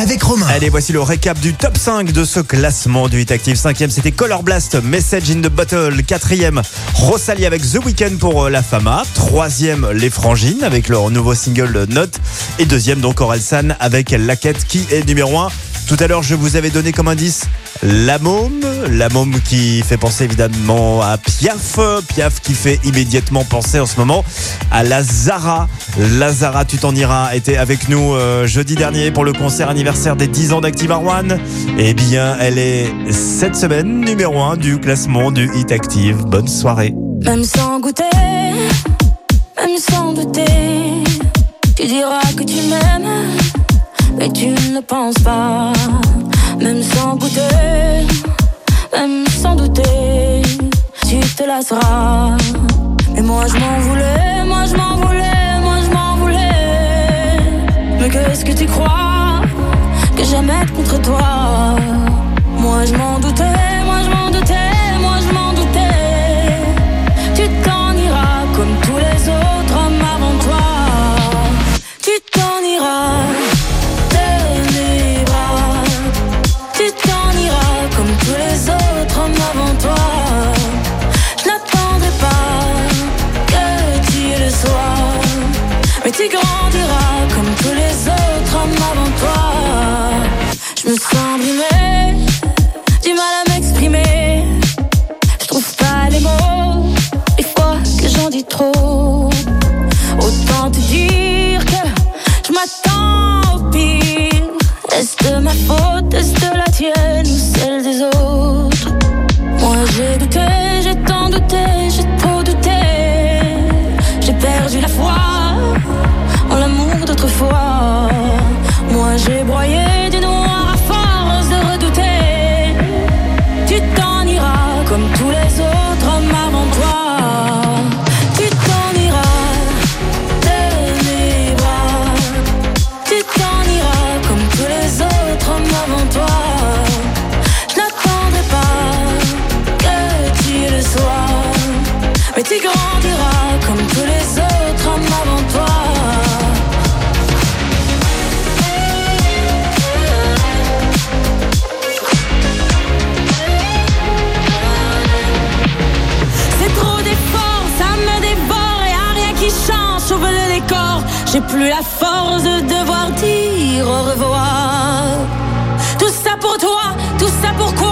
S43: avec Romain.
S39: Allez, voici le récap du top 5 de ce classement du Hit Active. Cinquième, c'était Color Blast, Message in the Bottle. Quatrième, Rosalie avec The Weeknd pour euh, La Fama. Troisième, Les Frangines avec leur nouveau single euh, Note. Et deuxième, donc Orelsan avec La qui est numéro 1. Tout à l'heure, je vous avais donné comme indice la Môme, La Môme qui fait penser évidemment à Piaf, Piaf qui fait immédiatement penser en ce moment à Lazara Lazara tu t'en iras, était avec nous euh, jeudi dernier pour le concert anniversaire des 10 ans d'Active One. Eh bien, elle est cette semaine numéro 1 du classement du Hit Active. Bonne soirée.
S46: Même sans goûter, même sans douter, tu diras que tu m'aimes, mais tu ne penses pas même sans goûter, même sans douter, tu te lasseras. Et moi je m'en voulais, moi je m'en voulais, moi je m'en voulais. Mais qu'est-ce que tu crois que j'aime être contre toi? Moi je m'en doutais. Tu grandira comme tous les autres hommes avant toi. Je me sens brûlée, du mal à m'exprimer. Je trouve pas les mots, des fois que j'en dis trop. Autant te dire que je m'attends au pire. Est-ce de ma faute, est-ce de la tienne plus la force de devoir dire au revoir. Tout ça pour toi, tout ça pour quoi